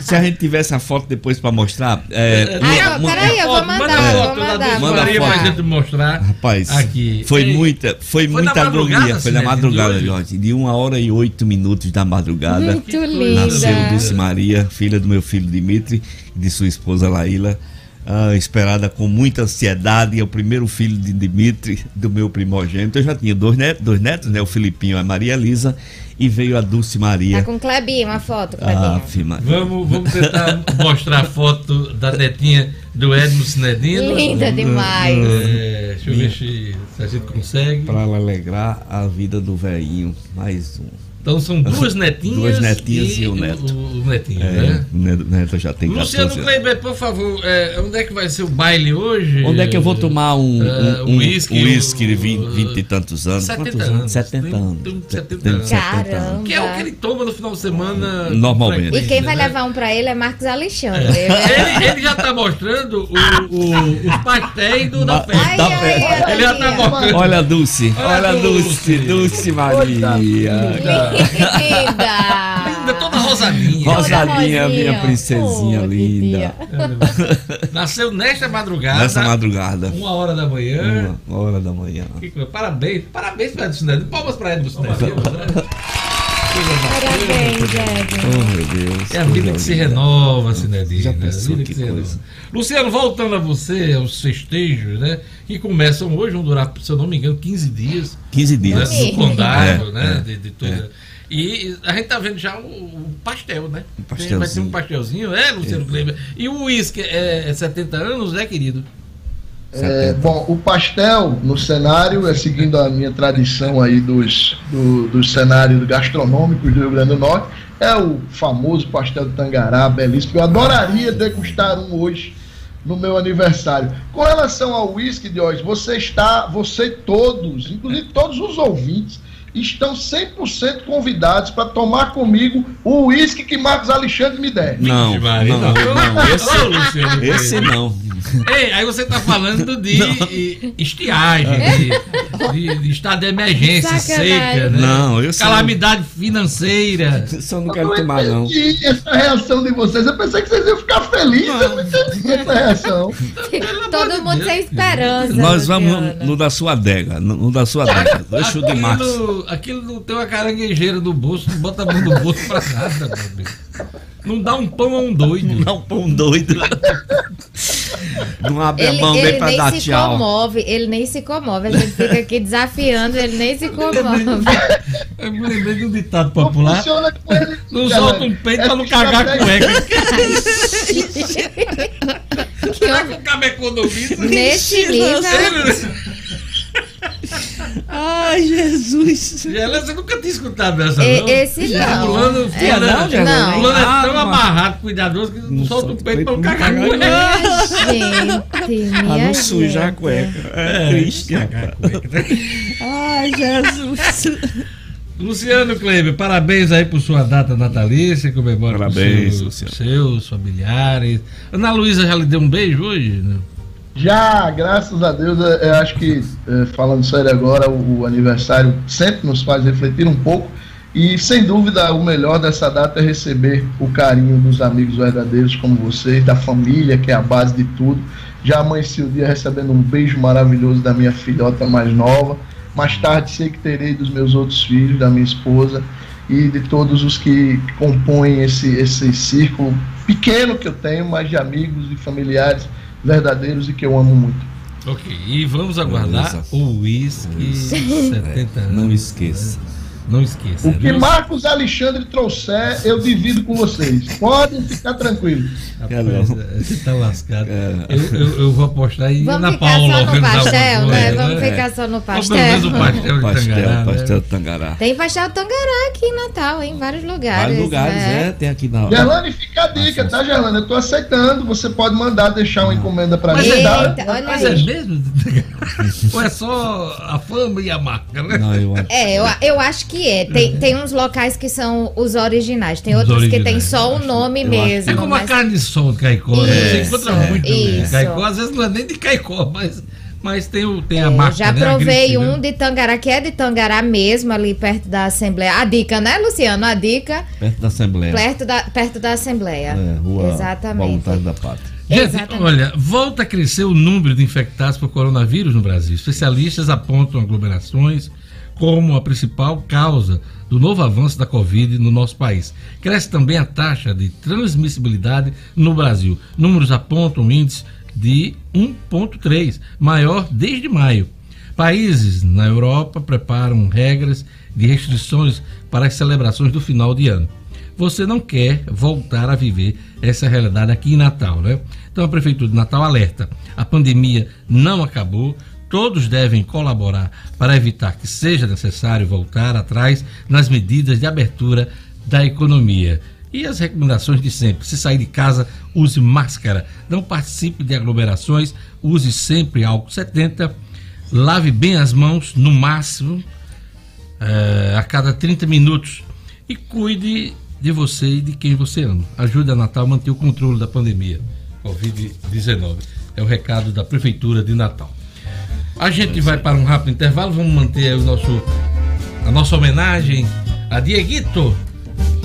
Se a gente tivesse a foto depois para mostrar. É, ah, peraí, eu vou mandar. Manda a foto da Dulce Maria pra gente mostrar. Rapaz, aqui. foi muita foi, foi muita agonia. Foi na madrugada, Jorge. De uma hora e oito minutos da madrugada. Muito linda. Nasceu Dulce Maria, filha do meu filho Dimitri e de sua esposa Laíla. Uh, esperada com muita ansiedade. É o primeiro filho de Dimitri, do meu primogênito. Eu já tinha dois netos, dois netos né? O Filipinho e a Maria Elisa e veio a Dulce Maria. Tá com Clebinho, uma foto, Clebinho. Ah, vamos, vamos tentar mostrar a foto da netinha do Edmo Sinedino. Linda demais. É, deixa eu ver se, se a gente consegue. Para alegrar a vida do velhinho. Mais um. Então são duas netinhas. duas netinhas e, e o neto. O, o netinho, é, né? O neto já tem Luciano Kleiber, por favor, é, onde é que vai ser o baile hoje? Onde é que eu vou tomar um uh, um whisky um, um de vinte e tantos anos? 70 anos. 70 anos. 70 anos. Caramba. Que é o que ele toma no final de semana. Normalmente. E quem vai né? levar um pra ele é Marcos Alexandre. É. ele, ele, já tá mostrando o, o, os pastéis do, da festa. Ai, ai, ai, ele já tá mostrando. Olha a Dulce. Olha a Dulce. Dulce Maria linda! linda, toda rosadinha. Rosadinha, minha princesinha oh, linda. Nasceu nesta madrugada. Nesta madrugada. Uma hora da manhã. Uma hora da manhã. Que, parabéns, parabéns para Edson Sinedino. Palmas para Edson Sinedino. Parabéns, Edson. Oh, meu Deus. É a vida que se renova, Sinedino. Já pensou que, que coisa. Luciano, voltando a você, aos festejos, né? Que começam hoje, vão durar, se eu não me engano, 15 dias. 15 dias. Né, no condado, é, né? É, de, de toda... É e a gente tá vendo já o, o pastel, né? Um vai ser um pastelzinho, é, Luciano é. Kleber. E o uísque é, é 70 anos, né, querido? É, bom, o pastel no cenário é seguindo a minha tradição aí dos, do, dos cenários gastronômicos do Rio Grande do Norte. É o famoso pastel de Tangará, belíssimo. Eu adoraria degustar um hoje no meu aniversário. Com relação ao de hoje, você está, você todos, inclusive todos os ouvintes, estão 100% convidados para tomar comigo o uísque que Marcos Alexandre me der. Não, não, não, não, esse, esse não. Ei, aí você tá falando de estiagem, de, de, de, estado de emergência seca, né? Não, eu Calamidade financeira. Eu não quero tomar, não. essa reação de vocês, eu pensei que vocês iam ficar felizes, não. eu não entendi essa reação. Todo mundo sem esperança. Nós vamos no, no, da sua adega, no, no da sua adega. Deixa o de Marcos. Aquilo não tem uma caranguejeira no bolso, não bota a mão no bolso pra nada, meu Deus. Não dá um pão a um doido. Não dá um pão doido. Não abre ele, a mão nem pra dar tchau. Comove, ele nem se comove. A gente fica aqui desafiando, ele nem se comove. Eu me lembrei de um ditado popular. Não, não solta um peito é pra não cagar a cueca. Será que o cabo é economista? Nível. Ai, Jesus. Ela, você nunca tinha escutado essa, não? Esse não. Fulano, é, fulano, não, é, não. fulano é tão amarrado, cuidadoso, que não solta o peito pra não cagar a cueca. Gente, Pra não sujar a cueca. É, É, triste. cueca. Ai, Jesus. Luciano Kleber, parabéns aí por sua data natalícia, comemora Parabéns, com Luciano. seus familiares. Ana Luísa já lhe deu um beijo hoje? Não? Já, graças a Deus, eu acho que, é, falando sério agora, o, o aniversário sempre nos faz refletir um pouco. E sem dúvida, o melhor dessa data é receber o carinho dos amigos verdadeiros como vocês, da família, que é a base de tudo. Já amanheci o dia recebendo um beijo maravilhoso da minha filhota mais nova. Mais tarde sei que terei dos meus outros filhos, da minha esposa e de todos os que compõem esse, esse círculo pequeno que eu tenho, mas de amigos e familiares verdadeiros e que eu amo muito. Ok, e vamos aguardar Beleza. o uísque 70 anos. Não esqueça. Não esqueça. O que? Marcos Alexandre trouxer, eu divido com vocês. Podem ficar tranquilos. Rapaz, não. você tá lascado. É. Eu, eu, eu vou apostar em Vamos Ana ficar Paula só no organizar alguma pastel, né? Vamos né? ficar só no Ou pelo menos o pastel. pastel de Pastel, Tangará, pastel né? de Tangará. Tem pastel Tangará aqui em Natal, em vários lugares. Vários lugares, né? é, tem aqui na Gerlane, fica a dica, tá, Gerlane? Eu tô aceitando. Você pode mandar deixar uma encomenda pra Mas mim. é- tá? Eita, olha Mas é aí. mesmo? Ou é só a fama e a marca, né? Não, eu acho. É, eu, eu acho que é. Tem, tem uns locais que são os originais, tem Os outros que tem originais, só o nome mesmo. É como a mas- carne de sol de Caicó. né? Você Isso, encontra é. muito Isso. Caicó. Às vezes não é nem de Caicó, mas, mas tem, o, tem a Eu marca. já né? A provei grife, um né? de Tangará, que é de Tangará mesmo, ali perto da Assembleia. A dica, né, Luciano? A dica, Perto da Assembleia. perto da, perto da Assembleia. É, rua Exatamente. Voluntário da Pátria. Gente, Exatamente. olha, volta a crescer o número de infectados por coronavírus no Brasil. Especialistas apontam aglomerações como a principal causa do novo avanço da Covid no nosso país. Cresce também a taxa de transmissibilidade no Brasil. Números apontam um índice de 1,3, maior desde maio. Países na Europa preparam regras de restrições para as celebrações do final de ano você não quer voltar a viver essa realidade aqui em Natal, né? Então a Prefeitura de Natal alerta: a pandemia não acabou, todos devem colaborar para evitar que seja necessário voltar atrás nas medidas de abertura da economia. E as recomendações de sempre: se sair de casa, use máscara, não participe de aglomerações, use sempre álcool 70, lave bem as mãos, no máximo, eh, a cada 30 minutos e cuide de você e de quem você ama. Ajude a Natal a manter o controle da pandemia Covid-19. É o recado da Prefeitura de Natal. A gente vai para um rápido intervalo, vamos manter o nosso, a nossa homenagem a Dieguito,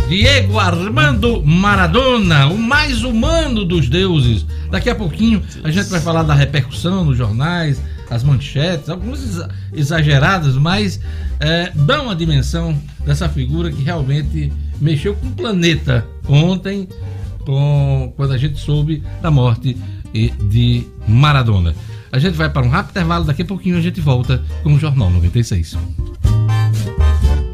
Diego Armando Maradona, o mais humano dos deuses. Daqui a pouquinho a gente vai falar da repercussão nos jornais, as manchetes, algumas exa- exageradas, mas é, dão a dimensão dessa figura que realmente mexeu com o planeta ontem, com, quando a gente soube da morte de Maradona. A gente vai para um rápido intervalo, daqui a pouquinho a gente volta com o Jornal 96. Jornal 96.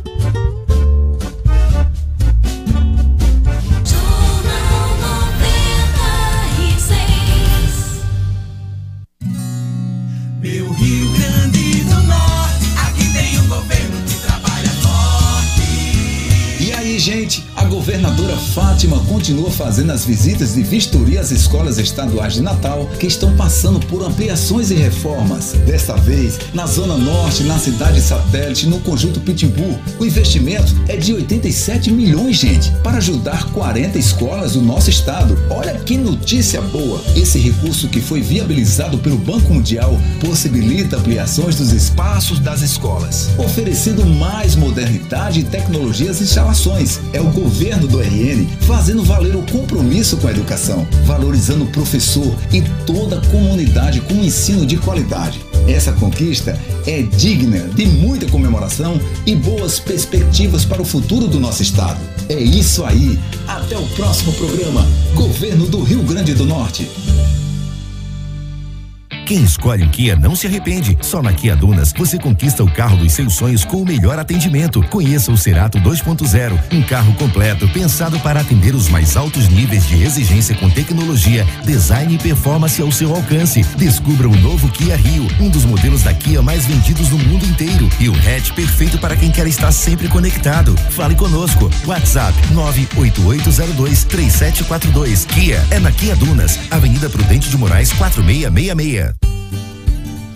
Gente, a governadora Fátima continua fazendo as visitas de vistoria às escolas estaduais de Natal que estão passando por ampliações e reformas. Desta vez, na Zona Norte, na cidade satélite, no conjunto Pitimbu, o investimento é de 87 milhões, gente, para ajudar 40 escolas do nosso estado. Olha que notícia boa! Esse recurso que foi viabilizado pelo Banco Mundial possibilita ampliações dos espaços das escolas, oferecendo mais modernidade e tecnologias e instalações. É o governo do RN fazendo valer o compromisso com a educação, valorizando o professor e toda a comunidade com um ensino de qualidade. Essa conquista é digna de muita comemoração e boas perspectivas para o futuro do nosso estado. É isso aí. Até o próximo programa. Governo do Rio Grande do Norte. Quem escolhe um Kia não se arrepende. Só na Kia Dunas você conquista o carro dos seus sonhos com o melhor atendimento. Conheça o Cerato 2.0, um carro completo pensado para atender os mais altos níveis de exigência com tecnologia, design e performance ao seu alcance. Descubra o novo Kia Rio, um dos modelos da Kia mais vendidos no mundo inteiro e o hatch perfeito para quem quer estar sempre conectado. Fale conosco. WhatsApp 988023742. Kia é na Kia Dunas, Avenida Prudente de Moraes 4666.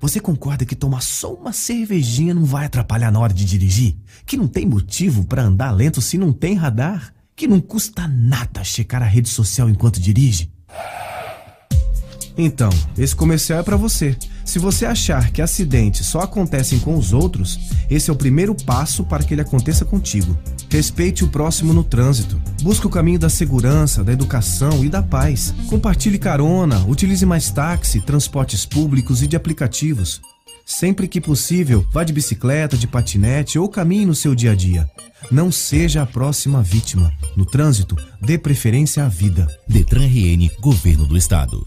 Você concorda que tomar só uma cervejinha não vai atrapalhar na hora de dirigir? Que não tem motivo para andar lento se não tem radar? Que não custa nada checar a rede social enquanto dirige? Então, esse comercial é para você. Se você achar que acidentes só acontecem com os outros, esse é o primeiro passo para que ele aconteça contigo. Respeite o próximo no trânsito. Busque o caminho da segurança, da educação e da paz. Compartilhe carona, utilize mais táxi, transportes públicos e de aplicativos. Sempre que possível, vá de bicicleta, de patinete ou caminhe no seu dia a dia. Não seja a próxima vítima. No trânsito, dê preferência à vida. Detran RN, Governo do Estado.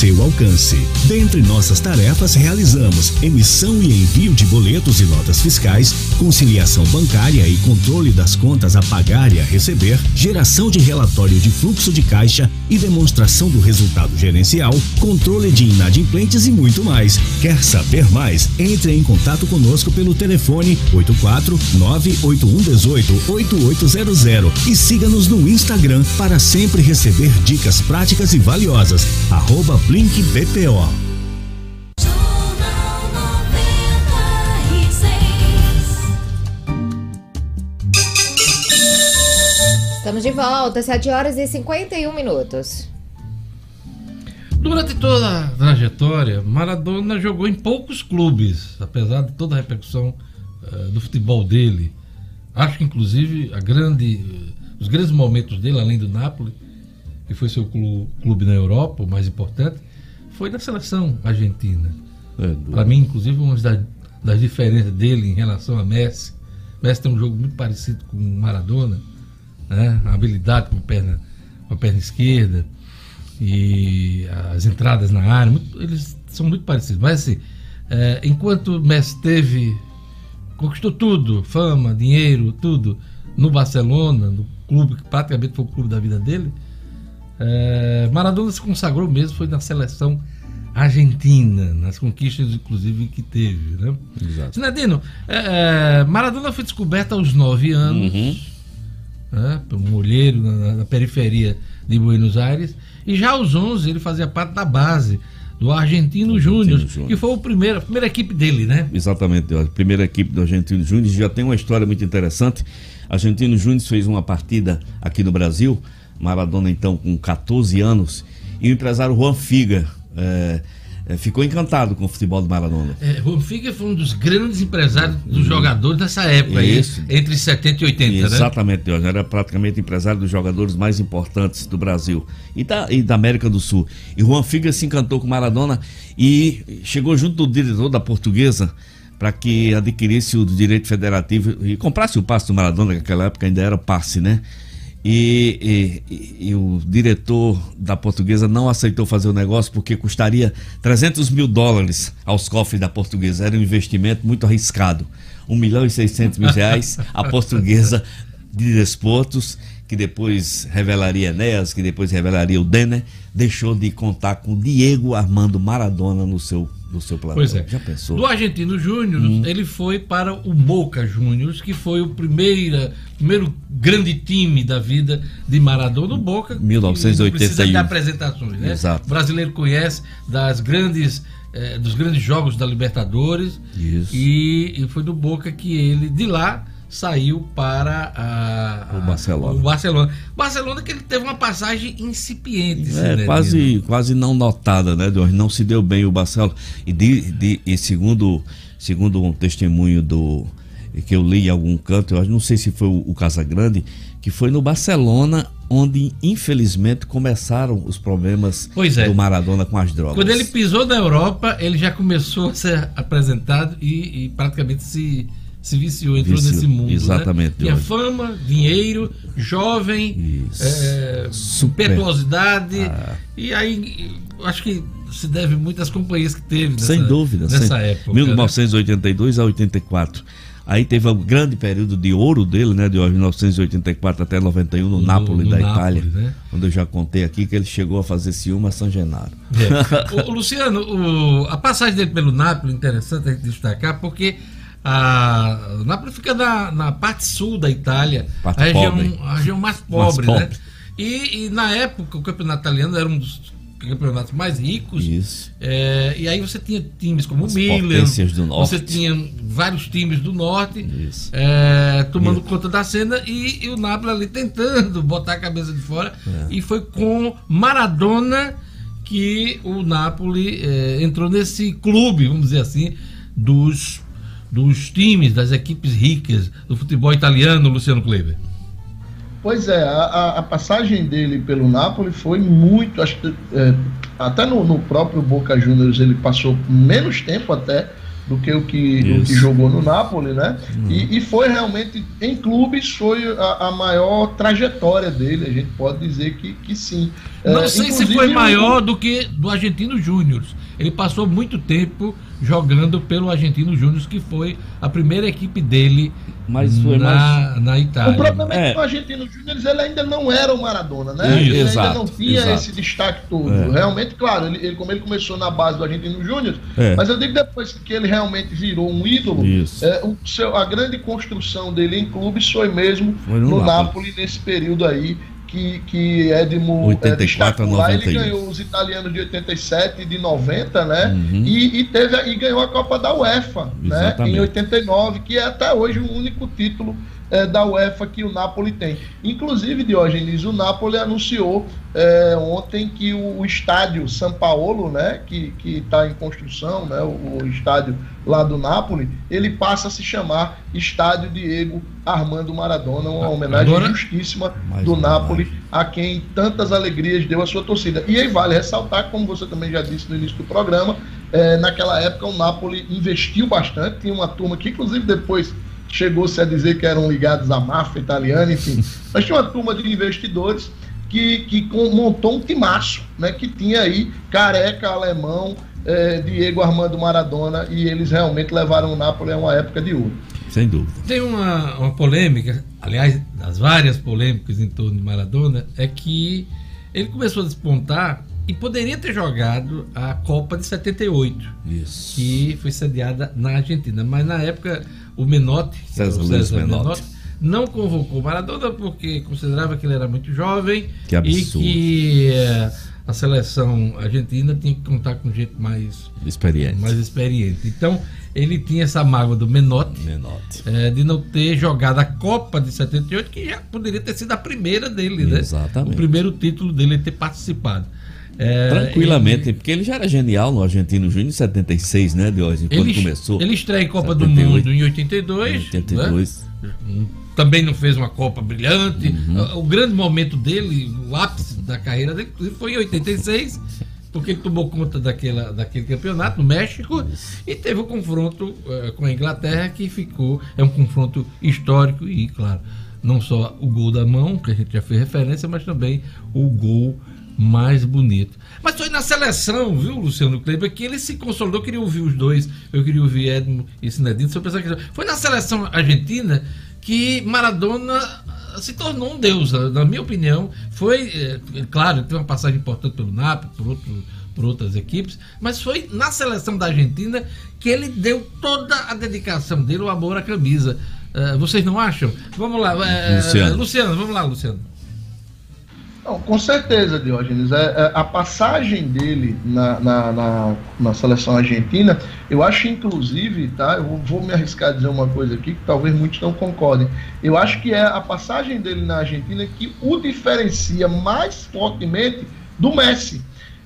alcance. Dentre nossas tarefas, realizamos emissão e envio de boletos e notas fiscais, conciliação bancária e controle das contas a pagar e a receber, geração de relatório de fluxo de caixa e demonstração do resultado gerencial, controle de inadimplentes e muito mais. Quer saber mais? Entre em contato conosco pelo telefone 84 98118 8800 e siga-nos no Instagram para sempre receber dicas práticas e valiosas. Arroba Blink BPO. Estamos de volta, 7 horas e 51 minutos. Durante toda a trajetória, Maradona jogou em poucos clubes, apesar de toda a repercussão uh, do futebol dele. Acho que inclusive a grande, uh, os grandes momentos dele, além do Napoli, que foi seu clube na Europa, o mais importante, foi na seleção argentina. É, Para mim, inclusive, uma das, das diferenças dele em relação a Messi. Messi tem um jogo muito parecido com o Maradona, né? a habilidade com a perna, com a perna esquerda e as entradas na área, muito, eles são muito parecidos. Mas assim, é, enquanto Messi teve, conquistou tudo, fama, dinheiro, tudo, no Barcelona, no clube que praticamente foi o clube da vida dele, é, Maradona se consagrou mesmo, foi na seleção argentina, nas conquistas, inclusive, que teve. Né? Exato. Sinadino, é, é, Maradona foi descoberto aos nove anos, uhum. né, um olheiro na, na, periferia de Buenos Aires, e já aos onze ele fazia parte da base do Argentino, Júnior, que foi o primeiro, a primeira equipe dele, né? Exatamente, a primeira equipe do Argentino Júnior já tem uma história muito interessante Argentino Júnior fez uma partida aqui no Brasil, Maradona então com 14 anos, e o empresário Juan Figa. É, é, ficou encantado com o futebol do Maradona. É, Juan Figa foi um dos grandes empresários dos jogadores dessa época, Isso. Aí, entre 70 e 80, né? Exatamente, né? era praticamente empresário dos jogadores mais importantes do Brasil e da, e da América do Sul. E Juan Figa se encantou com Maradona e chegou junto do diretor da portuguesa para que adquirisse o direito federativo e comprasse o passe do Maradona, que naquela época ainda era passe, né? E, e, e, o diretor da portuguesa não aceitou fazer o negócio porque custaria 300 mil dólares aos cofres da portuguesa. Era um investimento muito arriscado. 1 milhão e 600 mil reais a portuguesa de desportos, que depois revelaria Enéas, que depois revelaria o Denner, deixou de contar com Diego Armando Maradona no seu do seu planeta. Pois é. Já pensou? Do Argentino Júnior, hum. ele foi para o Boca Juniors, que foi o primeira, primeiro grande time da vida de Maradona. O Boca. 1981. Precisa de apresentações, né? Exato. O brasileiro conhece das grandes. Eh, dos grandes jogos da Libertadores. Isso. E, e foi do Boca que ele, de lá, saiu para a, o Barcelona. O Barcelona. Barcelona que ele teve uma passagem incipiente. É, quase, quase não notada, né, Eduardo? Não se deu bem o Barcelona. E, de, de, e segundo, segundo um testemunho do que eu li em algum canto, eu não sei se foi o, o Casagrande, que foi no Barcelona onde infelizmente começaram os problemas é. do Maradona com as drogas. Quando ele pisou na Europa, ele já começou a ser apresentado e, e praticamente se se viciou, entrou viciou, nesse mundo. Né? Exatamente. Né? Tinha fama, dinheiro, jovem, é, impetuosidade. Ah. E aí, acho que se deve muito às companhias que teve nessa, sem dúvida, nessa sem, época. 1982 né? a 84. Aí teve um grande período de ouro dele, né? De 1984 até 91 no, no Nápoles da Nápoles, Itália. Né? Onde eu já contei aqui que ele chegou a fazer ciúme a San Genaro. É. o, Luciano, o, a passagem dele pelo Nápoles, interessante a gente destacar, porque a Nápoles fica na, na parte sul da Itália, parte a, região, pobre. a região mais pobre, mais né? Pobre. E, e, na época o campeonato italiano era um dos campeonatos mais ricos. É, e aí você tinha times como o Milan, você tinha vários times do norte é, tomando Isso. conta da cena e, e, o Napoli ali tentando botar a cabeça de fora. É. E foi com Maradona que o Napoli é, entrou nesse clube, vamos dizer assim, dos dos times, das equipes ricas do futebol italiano, Luciano Kleber? Pois é, a, a passagem dele pelo Napoli foi muito. Acho que, é, até no, no, próprio Boca Juniors ele passou menos tempo até do que o que, o que jogou no Napoli, né? Hum. E, e, foi realmente, em clubes, foi a, a, maior trajetória dele, a gente pode dizer que, que sim. Não é, sei se foi maior do que do Argentino Júnior. Ele passou muito tempo jogando pelo Argentino Júnior, que foi a primeira equipe dele mas foi na, mais... na Itália. O problema é, é que o Argentino Júnior ele ainda não era o Maradona, né? Isso, ele exato, ainda não tinha exato. esse destaque todo. É. Realmente, claro, ele, ele, como ele começou na base do Argentino Júnior, é. mas eu digo depois que ele realmente virou um ídolo, é, o seu, a grande construção dele em clubes foi mesmo foi no, no Napoli nesse período aí que, que Edmo 84 é, lá, ele ganhou os italianos de 87 e de 90, né? Uhum. E, e, teve, e ganhou a Copa da UEFA, né? Em 89, que é até hoje o único título é, da UEFA que o Napoli tem. Inclusive, Diógenes, o Napoli anunciou é, ontem que o, o, estádio São Paulo, né, que está em construção, né, o, o, estádio lá do Napoli, ele passa a se chamar Estádio Diego Armando Maradona, uma homenagem Agora, justíssima do Napoli, mais. a quem tantas alegrias deu a sua torcida. E aí vale ressaltar, como você também já disse no início do programa, é, naquela época o Napoli investiu bastante, tinha uma turma que inclusive depois chegou-se a dizer que eram ligados à máfia italiana, enfim. Mas tinha uma turma de investidores que, que montou um timaço, né, que tinha aí Careca, Alemão, é, Diego Armando Maradona, e eles realmente levaram o Napoli a uma época de ouro. Sem dúvida. Tem uma, uma polêmica, aliás, das várias polêmicas em torno de Maradona, é que ele começou a despontar e poderia ter jogado a Copa de 78, Isso. que foi sediada na Argentina. Mas na época o Menotti, César, César Menotti. Menotti, não convocou Maradona porque considerava que ele era muito jovem e que eh, a seleção argentina tinha que contar com gente mais experiente. Mais experiente. Então ele tinha essa mágoa do Menotti, Menotti. É, de não ter jogado a Copa de 78, que já poderia ter sido a primeira dele, né? Exatamente. O primeiro título dele ter participado. É, Tranquilamente, ele, porque ele já era genial no Argentino Júnior em 76, né, Diógenes? Quando ele, começou. Ele estreia em Copa 78, do Mundo em 82. 82. Né? Também não fez uma Copa brilhante. Uhum. O grande momento dele, o ápice da carreira dele, foi em 86 porque ele tomou conta daquela, daquele campeonato no México e teve o um confronto uh, com a Inglaterra que ficou, é um confronto histórico e, claro, não só o gol da mão, que a gente já fez referência, mas também o gol mais bonito. Mas foi na seleção, viu, Luciano Kleber, que ele se consolidou. Eu queria ouvir os dois, eu queria ouvir Edmo e Sinedino. Foi na seleção argentina que Maradona se tornou um deus, na minha opinião. Foi, é, claro, teve uma passagem importante pelo Napoli, por, outro, por outras equipes, mas foi na seleção da Argentina que ele deu toda a dedicação dele, o amor à camisa. Uh, vocês não acham? Vamos lá, uh, Luciano. Luciano, vamos lá, Luciano. Não, com certeza, Diógenes. É, é, a passagem dele na, na, na, na, seleção argentina, eu acho inclusive, tá? Eu vou me arriscar a dizer uma coisa aqui que talvez muitos não concordem. Eu acho que é a passagem dele na Argentina que o diferencia mais fortemente do Messi,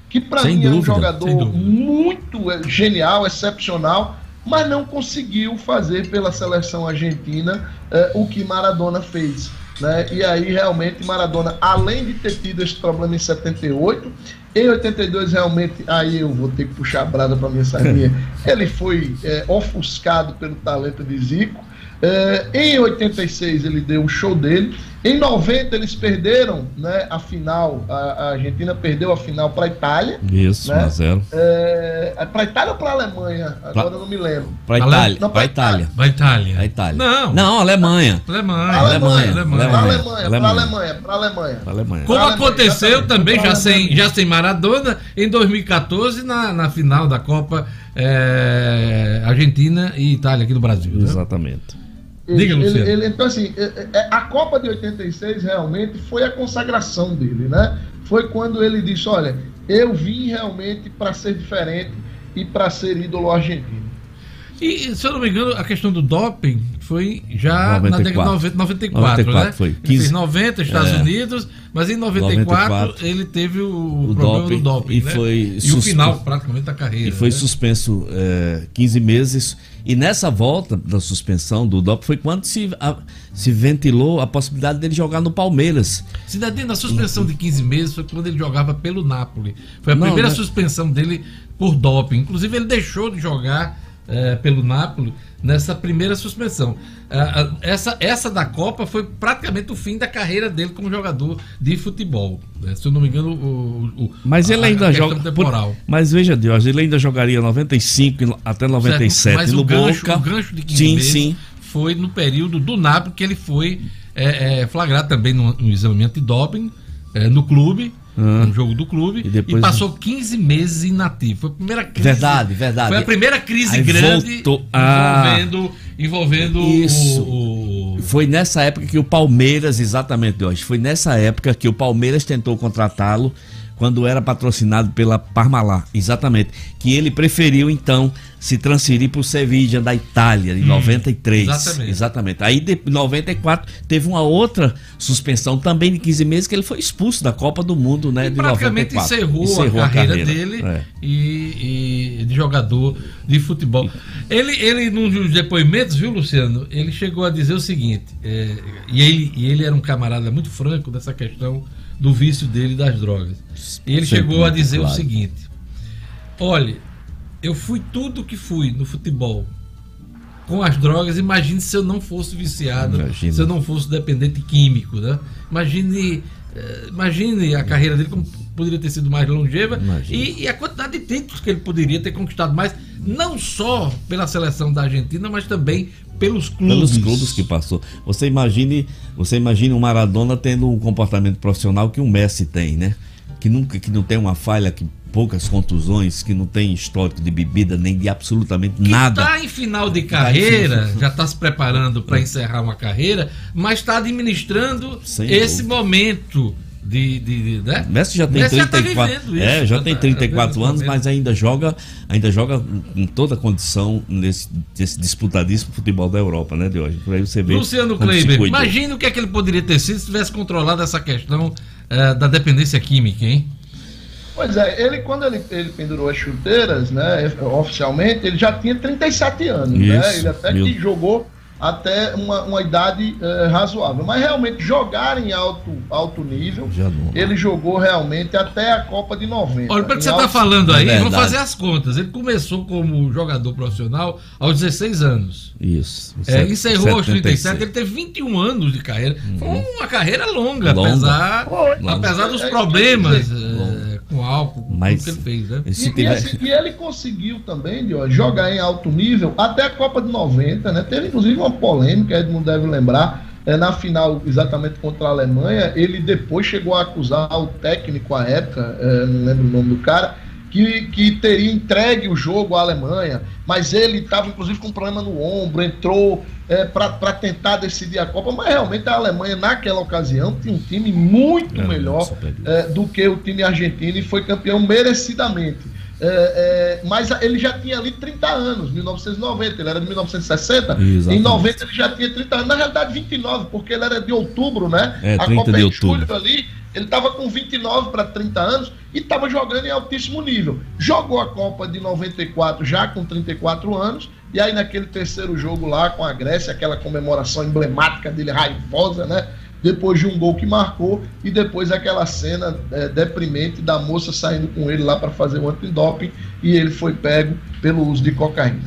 que para mim dúvida, é um jogador muito é, genial, excepcional, mas não conseguiu fazer pela seleção argentina é, o que Maradona fez. Né? E aí realmente Maradona, além de ter tido esse problema em 78, em 82 realmente aí eu vou ter que puxar a brada para minha sardinha. ele foi é, ofuscado pelo talento de Zico. É, em 86 ele deu o show dele. Em 90 eles perderam né, a final, a, a Argentina perdeu a final para a Itália. Isso, né? 1 É, é para a Itália ou para a Alemanha? Agora pra, eu não me lembro. Para a Itália. Não, para Itália. Para Itália. A Itália. Não. Não, Alemanha. Alemanha. Alemanha. Para Alemanha. Para Alemanha. Para Alemanha. Alemanha. Como aconteceu também já sem, já sem Maradona em 2014 na, na final da Copa é, Argentina e Itália aqui no Brasil. Né? Exatamente. Ele, ele, ele, então, assim, é, é, a Copa de 86 realmente foi a consagração dele, né? Foi quando ele disse: Olha, eu vim realmente para ser diferente e para ser ídolo argentino. E, se eu não me engano, a questão do doping foi já 94. na década de 94, 94 né? Foi. 15... Ele fez 90 Estados é. Unidos, mas em 94, 94 ele teve o, o problema doping, do doping. E, né? foi e o final praticamente da carreira. E foi né? suspenso é, 15 meses. E nessa volta da suspensão do doping foi quando se, a, se ventilou a possibilidade dele jogar no Palmeiras. Cidadinho, na suspensão de 15 meses foi quando ele jogava pelo Napoli. Foi a Não, primeira né? suspensão dele por doping. Inclusive, ele deixou de jogar é, pelo Napoli nessa primeira suspensão. É, essa, essa da Copa foi praticamente o fim da carreira dele como jogador de futebol. Né? Se eu não me engano, o, o mas ele ainda joga. Temporal. Por, mas veja, Deus, ele ainda jogaria 95 até 97 certo, no o gancho, Boca. O gancho de 15 sim, meses sim. foi no período do Napoli que ele foi é, é flagrado também no, no exame antidoping é, no clube ah. Um jogo do clube e, depois... e, passou 15 meses inativo. Foi a primeira crise. Verdade, verdade. Foi a primeira crise Aí grande voltou... ah. envolvendo, envolvendo Isso. O, o, Foi nessa época que o Palmeiras, exatamente hoje, foi nessa época que o Palmeiras tentou contratá-lo quando era patrocinado pela Parmalat, exatamente, que ele preferiu então se transferir para o Sevilla da Itália em hum, 93. Exatamente. Exatamente. Aí em 94 teve uma outra suspensão também de 15 meses que ele foi expulso da Copa do Mundo, né, e de praticamente 94. Encerrou, encerrou a, carreira, a carreira dele é. e, e, de jogador de futebol. Ele ele nos depoimentos, viu, Luciano, ele chegou a dizer o seguinte, é, e ele e ele era um camarada muito franco dessa questão do vício dele das drogas. E ele Sempre chegou a dizer claro. o seguinte: Olha, eu fui tudo que fui no futebol com as drogas. Imagine se eu não fosse viciado, Imagina. se eu não fosse dependente químico, né? Imagine, uh, imagine a carreira dele como poderia ter sido mais longeva e, e, a quantidade de títulos que ele poderia ter conquistado mais, não só pela seleção da Argentina, mas também pelos clubes. Pelos clubes que passou. Você imagine, você imagine um Maradona tendo um comportamento profissional que um Messi tem, né? Que nunca que não tem uma falha, que poucas contusões, que não tem histórico de bebida nem de absolutamente que nada. Está em final de carreira, já está se preparando para encerrar uma carreira, mas está administrando Sem esse dúvida. momento de, de, de né? Messi já tem Messi 34, já tá isso, é, já, tem 34 tá, anos, mas ainda joga, ainda joga com toda a condição nesse, nesse disputadíssimo futebol da Europa, né, de hoje. Por aí você vê. Luciano Kleiber, imagina o que é que ele poderia ter sido se tivesse controlado essa questão é, da dependência química, hein? Pois é, ele quando ele, ele pendurou as chuteiras, né, oficialmente, ele já tinha 37 anos, né? Isso, né? Ele até meu... que jogou até uma, uma idade é, razoável. Mas realmente jogar em alto, alto nível, ele jogou realmente até a Copa de 90. Olha, para que você está falando aí, é vamos fazer as contas. Ele começou como jogador profissional aos 16 anos. Isso. É, encerrou aos 37, ele teve 21 anos de carreira. Uhum. Foi uma carreira longa, longa. apesar, longa. apesar dos é, problemas. É, com álcool, Mas que ele fez, né? E, tiver... e, e, ele conseguiu também, de, ó, jogar em alto nível até a Copa de 90, né? Teve inclusive uma polêmica, Edmundo deve lembrar, é, na final exatamente contra a Alemanha, ele depois chegou a acusar o técnico à época, é, não lembro o nome do cara, que, que teria entregue o jogo à Alemanha, mas ele estava inclusive com um problema no ombro, entrou é, para tentar decidir a Copa, mas realmente a Alemanha naquela ocasião tinha um time muito é, melhor é, do que o time argentino e foi campeão merecidamente. É, é, mas ele já tinha ali 30 anos, 1990, ele era de 1960, Exatamente. em 90 ele já tinha 30 anos, na realidade 29, porque ele era de outubro, né? É, a Copa de é em julho ali, ele estava com 29 para 30 anos e estava jogando em altíssimo nível. Jogou a Copa de 94 já com 34 anos, e aí naquele terceiro jogo lá com a Grécia, aquela comemoração emblemática dele, raivosa, né? Depois de um gol que marcou e depois aquela cena é, deprimente da moça saindo com ele lá para fazer o antidoping e ele foi pego pelo uso de cocaína.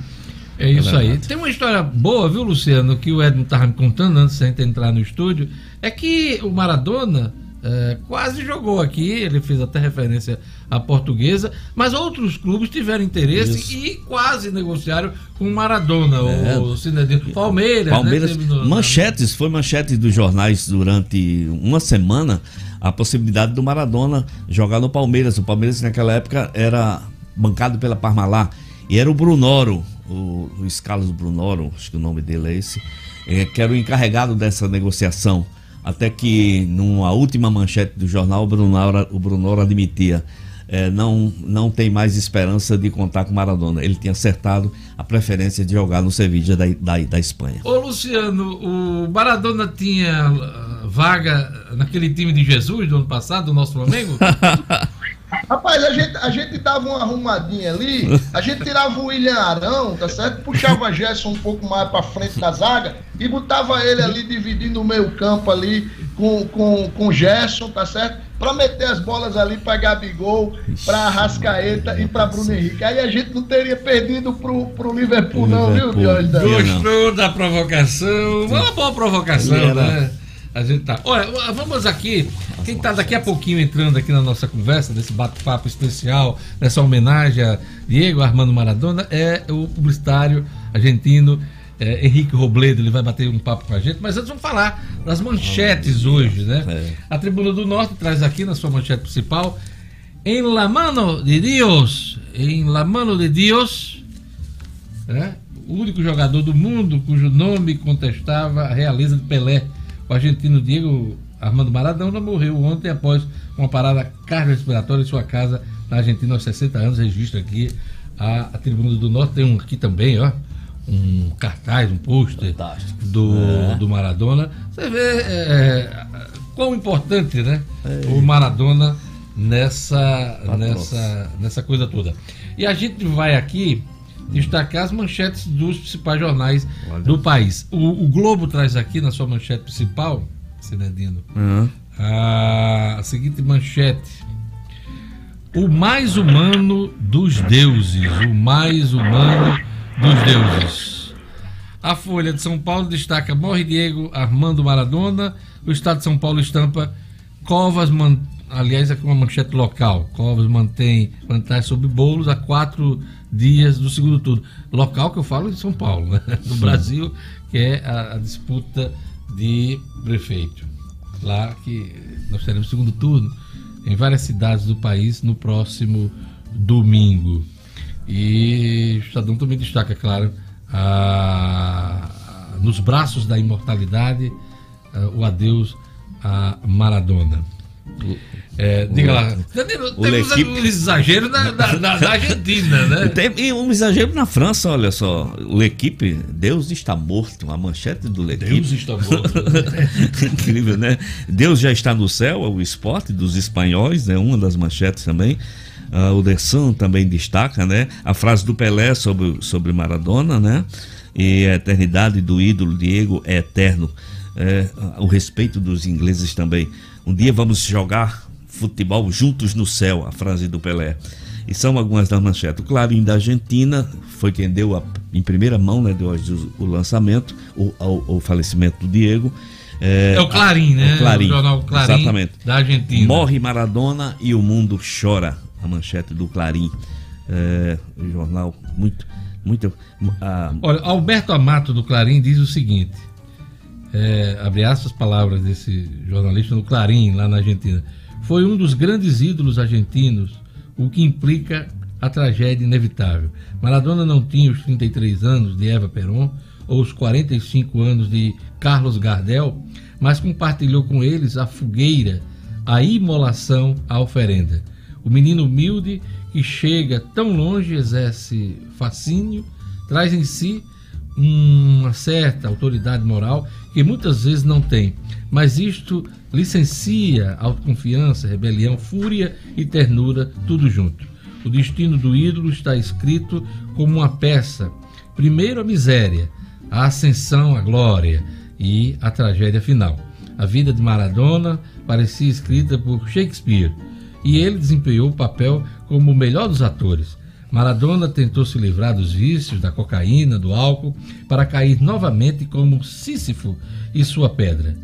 É isso é aí. Tem uma história boa, viu, Luciano, que o Edmo estava me contando antes de a gente entrar no estúdio, é que o Maradona é, quase jogou aqui, ele fez até referência à portuguesa, mas outros clubes tiveram interesse Isso. e quase negociaram com Maradona, é. o Cinedino. Palmeiras, Palmeiras né, no, manchetes, foi manchete dos jornais durante uma semana a possibilidade do Maradona jogar no Palmeiras. O Palmeiras naquela época era bancado pela Parmalat e era o Brunoro, o Luiz Carlos Brunoro, acho que o nome dele é esse, é, que era o encarregado dessa negociação até que numa última manchete do jornal o Brunoro, o Brunoro admitia é, não, não tem mais esperança de contar com Maradona. Ele tinha acertado a preferência de jogar no Sevilla da, da, da Espanha. Ô Luciano, o Maradona tinha uh, vaga naquele time de Jesus do ano passado, do nosso Flamengo? Rapaz, a gente, a gente dava uma arrumadinha ali, a gente tirava o William Arão, tá certo? Puxava Gerson um pouco mais pra frente da zaga e botava ele ali dividindo o meio campo ali com, com, com Gerson, tá certo? Pra meter as bolas ali pra Gabigol, pra Arrascaeta e pra Bruno Henrique. Aí a gente não teria perdido pro, pro Liverpool, não, viu, Diógenes? Gostou da provocação? Uma boa provocação, né? A gente tá. Olha, vamos aqui. Quem está daqui a pouquinho entrando aqui na nossa conversa, nesse bate-papo especial, nessa homenagem a Diego Armando Maradona, é o publicitário argentino é, Henrique Robledo. Ele vai bater um papo com a gente, mas antes vamos falar das manchetes hoje, né? É. A Tribuna do Norte traz aqui na sua manchete principal. Em la mano de Deus, em la mano de Deus, é, o único jogador do mundo cujo nome contestava a realeza de Pelé o argentino Diego Armando Maradona morreu ontem após uma parada cardiorrespiratória em sua casa na Argentina aos 60 anos. Registra aqui a, a Tribuna do Norte. Tem um aqui também, ó. Um cartaz, um pôster do, é. do Maradona. Você vê é, quão importante, né? É. O Maradona nessa, nessa, nessa coisa toda. E a gente vai aqui destacar as manchetes dos principais jornais Olha. do país. O, o, Globo traz aqui na sua manchete principal, Cenedino, uhum. a, a seguinte manchete. O mais humano dos deuses. O mais humano dos deuses. A Folha de São Paulo destaca: morre Diego Armando Maradona. O Estado de São Paulo estampa Covas mantém aliás, aqui uma manchete local. Covas mantém vantagem sobre bolos há quatro dias do segundo turno. Local que eu falo de São Paulo, né? no Brasil, que é a, a, disputa de prefeito. Lá que nós teremos segundo turno em várias cidades do país no próximo domingo. E o Estadão também destaca, claro, a, a, nos braços da imortalidade, o adeus a Maradona. É, diga lá. Danilo, temos um exagero na, na, na, na Argentina, né? Tem um exagero na França, olha só. O equipe, Deus está morto. A manchete do L'Equipe. Deus está morto. Incrível, né? Deus já está no céu, é o esporte dos espanhóis, é né? uma das manchetes também. Uh, o Dersan também destaca, né? A frase do Pelé sobre, sobre Maradona, né? E a eternidade do ídolo Diego é eterno. É, o respeito dos ingleses também. Um dia vamos jogar futebol juntos no céu, a frase do Pelé. E são algumas das manchetes. O Clarim da Argentina foi quem deu a, em primeira mão, né, deu o, o lançamento, o, o, o, falecimento do Diego. É, é o Clarim, né? O Clarim, o jornal Clarim exatamente. da Argentina. Morre Maradona e o mundo chora. A manchete do Clarim. É, um jornal muito, muito. Uh... Olha, Alberto Amato do Clarim diz o seguinte: é, abre aspas palavras desse jornalista no Clarim, lá na Argentina foi um dos grandes ídolos argentinos, o que implica a tragédia inevitável. Maradona não tinha os 33 anos de Eva Peron ou os 45 anos de Carlos Gardel, mas compartilhou com eles a fogueira, a imolação, a oferenda. O menino humilde que chega tão longe exerce fascínio, traz em si uma certa autoridade moral que muitas vezes não tem, mas isto licencia autoconfiança, rebelião, fúria e ternura, tudo junto. O destino do ídolo está escrito como uma peça: primeiro a miséria, a ascensão à glória e a tragédia final. A vida de Maradona parecia escrita por Shakespeare e ele desempenhou o papel como o melhor dos atores. Maradona tentou se livrar dos vícios, da cocaína, do álcool, para cair novamente como Sísifo e sua pedra.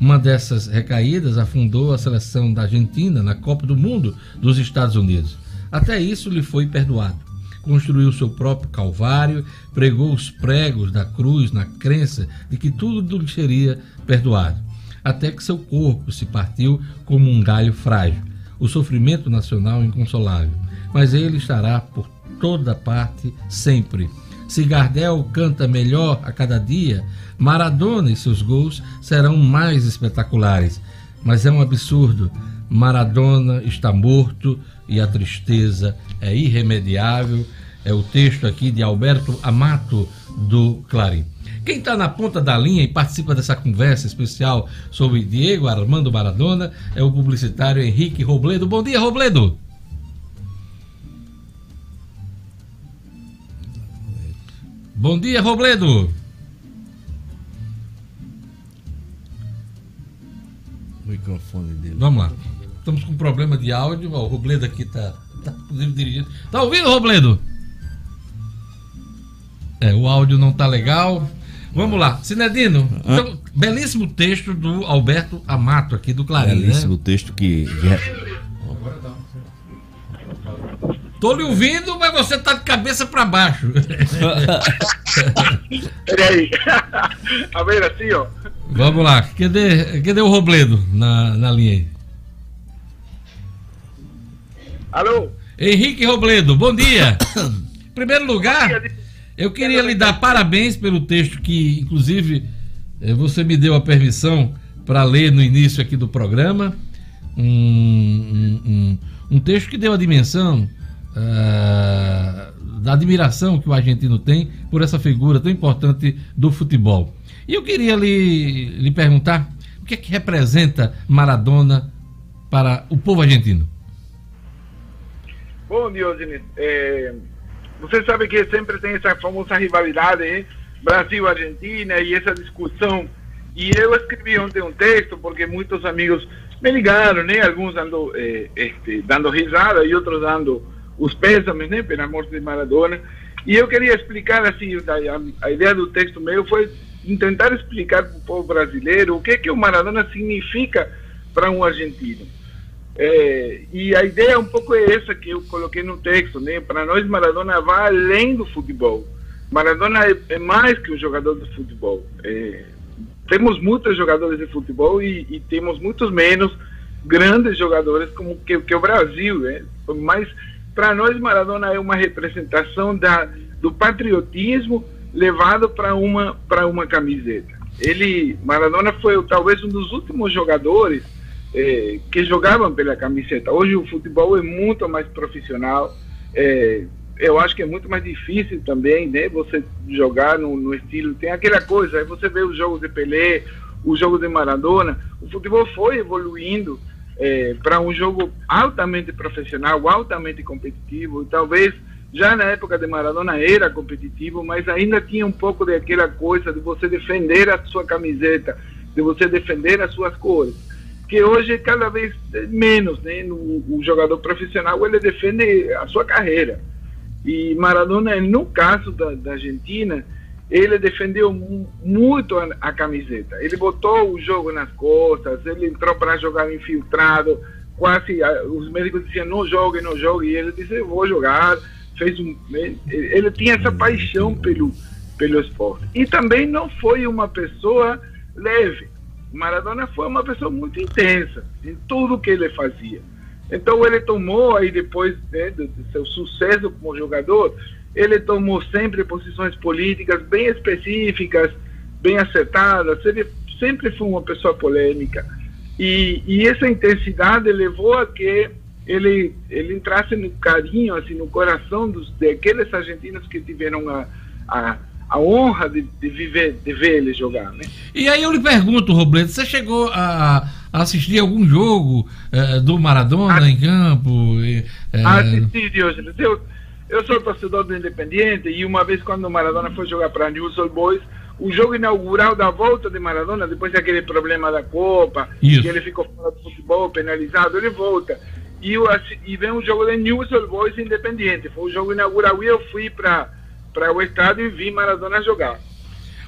Uma dessas recaídas afundou a seleção da Argentina na Copa do Mundo dos Estados Unidos. Até isso lhe foi perdoado. Construiu seu próprio calvário, pregou os pregos da cruz na crença de que tudo lhe seria perdoado. Até que seu corpo se partiu como um galho frágil. O sofrimento nacional inconsolável. Mas ele estará por toda parte sempre. Se Gardel canta melhor a cada dia, Maradona e seus gols serão mais espetaculares. Mas é um absurdo. Maradona está morto e a tristeza é irremediável. É o texto aqui de Alberto Amato, do Clarim. Quem está na ponta da linha e participa dessa conversa especial sobre Diego Armando Maradona é o publicitário Henrique Robledo. Bom dia, Robledo! Bom dia, Robledo! microfone dele. Vamos lá. Estamos com problema de áudio. o Robledo aqui está tá, dirigindo. Tá ouvindo, Robledo? É, o áudio não tá legal. Vamos lá. Sinedino, então, belíssimo texto do Alberto Amato aqui do Clarim. Né? Belíssimo né? texto que. Tô lhe ouvindo, mas você tá de cabeça para baixo. Peraí. A ver assim, ó. Vamos lá. Cadê, cadê o Robledo na, na linha aí? Alô? Henrique Robledo, bom dia. em primeiro lugar, eu queria lhe dar parabéns pelo texto que, inclusive, eh, você me deu a permissão para ler no início aqui do programa. Um, um, um, um texto que deu a dimensão uh, da admiração que o argentino tem por essa figura tão importante do futebol. E eu queria lhe, lhe perguntar o que é que representa Maradona para o povo argentino. Bom, Diógenes, é, você sabe que sempre tem essa famosa rivalidade hein? Brasil-Argentina e essa discussão. E eu escrevi ontem um texto porque muitos amigos me ligaram, né? Alguns dando, eh, este, dando risada e outros dando os pésames, né? Pela morte de Maradona. E eu queria explicar assim, a, a ideia do texto meu foi tentar explicar para o povo brasileiro o que, que o Maradona significa para um argentino. É, e a ideia um pouco é essa que eu coloquei no texto, né? Para nós, Maradona vai além do futebol. Maradona é, é mais que um jogador de futebol. É, temos muitos jogadores de futebol e, e, temos muitos menos grandes jogadores como que, que o Brasil, né? Mas para nós, Maradona é uma representação da, do patriotismo levado para uma para uma camiseta. Ele Maradona foi talvez um dos últimos jogadores é, que jogavam pela camiseta. Hoje o futebol é muito mais profissional. É, eu acho que é muito mais difícil também, né? Você jogar no, no estilo. Tem aquela coisa, aí você vê os jogos de Pelé, os jogos de Maradona. O futebol foi evoluindo é, para um jogo altamente profissional, altamente competitivo. E talvez já na época de Maradona era competitivo, mas ainda tinha um pouco daquela coisa de você defender a sua camiseta, de você defender as suas cores. Que hoje é cada vez menos, né? No, o jogador profissional ele defende a sua carreira. E Maradona, no caso da, da Argentina, ele defendeu muito a, camiseta. Ele botou o jogo nas costas, ele entrou para jogar infiltrado, quase os médicos diziam não jogue, não jogue, e ele disse eu vou jogar. Fez um, ele, ele tinha essa paixão pelo pelo esporte. E também não foi uma pessoa leve. Maradona foi uma pessoa muito intensa em tudo que ele fazia. Então ele tomou aí depois né, do seu sucesso como jogador, ele tomou sempre posições políticas bem específicas, bem acertadas, ele sempre foi uma pessoa polêmica. E, e essa intensidade levou a que ele, ele entrasse no carinho, assim, no coração dos, daqueles argentinos que tiveram a, a, a honra de, de, viver, de ver ele jogar. Né? E aí eu lhe pergunto, Robledo, você chegou a, assistir algum jogo eh, do Maradona a, em campo? Eh, assisti, Diógenes. Eu, eu sou torcedor do Independiente e uma vez quando o Maradona foi jogar para News Old Boys, o jogo inaugural da volta de Maradona, depois daquele problema da Copa, Isso. que ele ficou fora do futebol, penalizado, ele volta. E, eu, e vem um jogo de News Old Boys Independiente. Foi o jogo inaugural e eu fui para o estádio e vi Maradona jogar.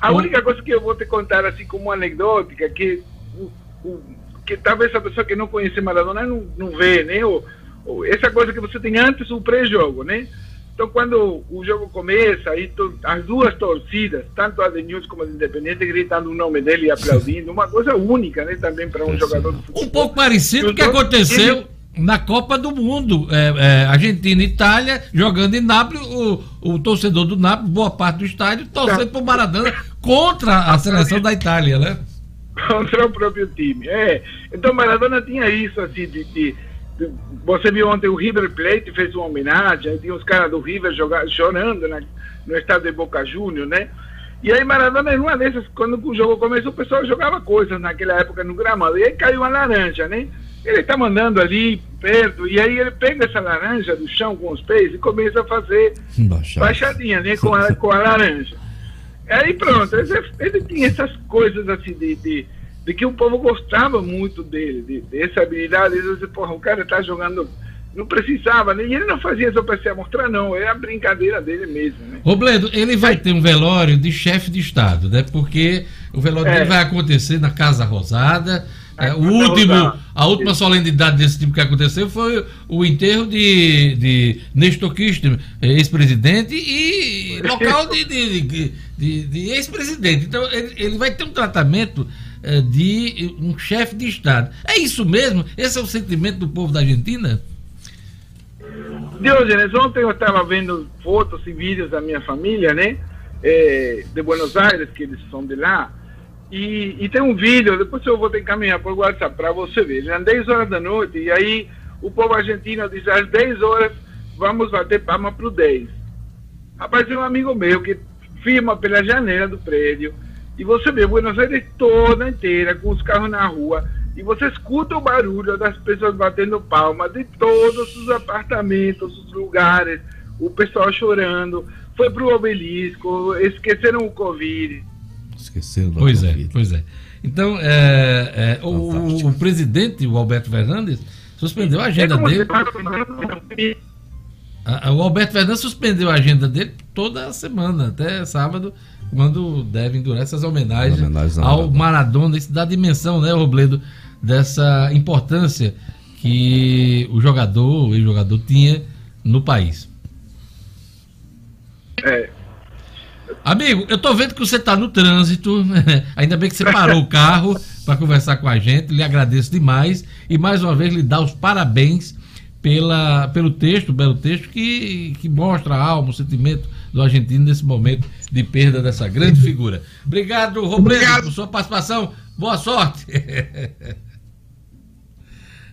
A única coisa que eu vou te contar, assim como anedótica, que, que talvez a pessoa que não conhece Maradona não, não vê, né? Ou, ou essa coisa que você tem antes o pré-jogo, né? Então, quando o jogo começa, aí as duas torcidas, tanto a de News como a de Independente, gritando o nome dele e aplaudindo, uma coisa única, né, também para um é jogador de futebol. Um pouco parecido com o que aconteceu ele... na Copa do Mundo, é, é, Argentina e Itália, jogando em Nápoles, o, o torcedor do Nápoles, boa parte do estádio, torcendo para o Maradona contra a seleção da Itália, né? Contra o próprio time, é. Então, Maradona tinha isso, assim, de, de você viu ontem o River Plate fez uma homenagem, tinha os caras do River jogar, chorando né, no estado de Boca Juniors, né? E aí Maradona, numa dessas, quando o jogo começou, o pessoal jogava coisas naquela época no gramado. E aí caiu uma laranja, né? Ele está mandando ali perto, e aí ele pega essa laranja do chão com os pés e começa a fazer baixadinha, né? Com a, com a laranja. Aí pronto, ele, ele tinha essas coisas assim de, de de que o povo gostava muito dele, de, dessa habilidade. Ele disse, porra, o cara está jogando. Não precisava, né? E ele não fazia só para se mostrar, não. É a brincadeira dele mesmo, né? Robledo, ele vai ter um velório de chefe de Estado, né? Porque o velório é. dele vai acontecer na Casa Rosada. É, o último, a última solenidade desse tipo que aconteceu foi o enterro de, de Nestor Kirchner, ex-presidente, e local de, de, de, de, de ex-presidente. Então, ele, ele vai ter um tratamento de um chefe de Estado. É isso mesmo? Esse é o sentimento do povo da Argentina? Diógenes, ontem eu estava vendo fotos e vídeos da minha família, né? É, de Buenos Aires, que eles são de lá. E, e, tem um vídeo, depois eu vou te encaminhar por WhatsApp para você ver. Eram 10 horas da noite e aí o povo argentino diz às 10 horas vamos bater palma para o 10. Rapaz, um amigo meu que firma pela janela do prédio e você vê Buenos Aires toda inteira, com os carros na rua, e você escuta o barulho das pessoas batendo palma de todos os apartamentos, os lugares, o pessoal chorando. Foi pro obelisco, esqueceram o Covid. Esqueceram do Pois é, Covid. é, pois é. Então, é, é, o, o, presidente, o Alberto Fernandes, suspendeu a agenda é dele. o Alberto Fernandes suspendeu a agenda dele toda semana, até sábado quando devem durar essas homenagens, homenagens ao Maradona. Isso dá dimensão, né, Robledo, dessa importância que o jogador, o jogador tinha no país. É. Amigo, eu tô vendo que você tá no trânsito, ainda bem que você parou o carro para conversar com a gente, lhe agradeço demais e mais uma vez lhe dar os parabéns pela, pelo texto, belo texto que, que mostra a alma, o sentimento do argentino nesse momento de perda dessa grande figura. Obrigado, Robledo, por sua participação. Boa sorte.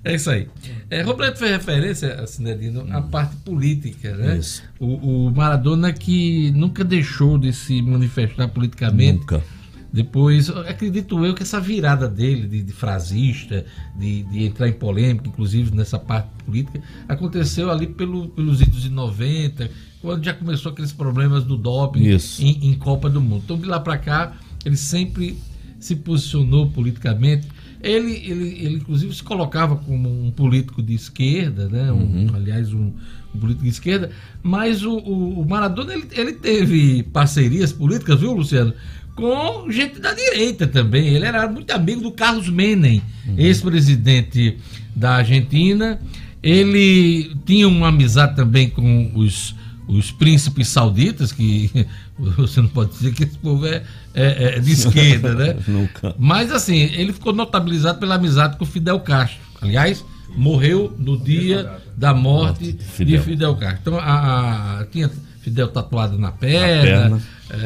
É isso aí. É, Robledo fez referência, Cinedino, hum. à parte política, né? Isso. O, o, Maradona que nunca deixou de se manifestar politicamente. Nunca. Depois, acredito eu que essa virada dele de, de frasista, de, de, entrar em polêmica, inclusive nessa parte política, aconteceu ali pelo, pelos idos de 90, quando já começou aqueles problemas do doping em, em, Copa do Mundo. Então, de lá para cá, ele sempre se posicionou politicamente. Ele, ele, ele, inclusive, se colocava como um político de esquerda, né? Um, uhum. aliás, um, um, político de esquerda, mas o, o, o Maradona ele, ele teve parcerias políticas, viu, Luciano? com gente da direita também. Ele era muito amigo do Carlos Menem, uhum. ex-presidente da Argentina. Ele tinha uma amizade também com os, os príncipes sauditas, que você não pode dizer que esse povo é, é, é de esquerda, né? Nunca. Mas assim, ele ficou notabilizado pela amizade com Fidel Castro. Aliás, morreu no dia da morte de Fidel Castro. Então, a, a tinha Fidel tatuado na perna, na perna.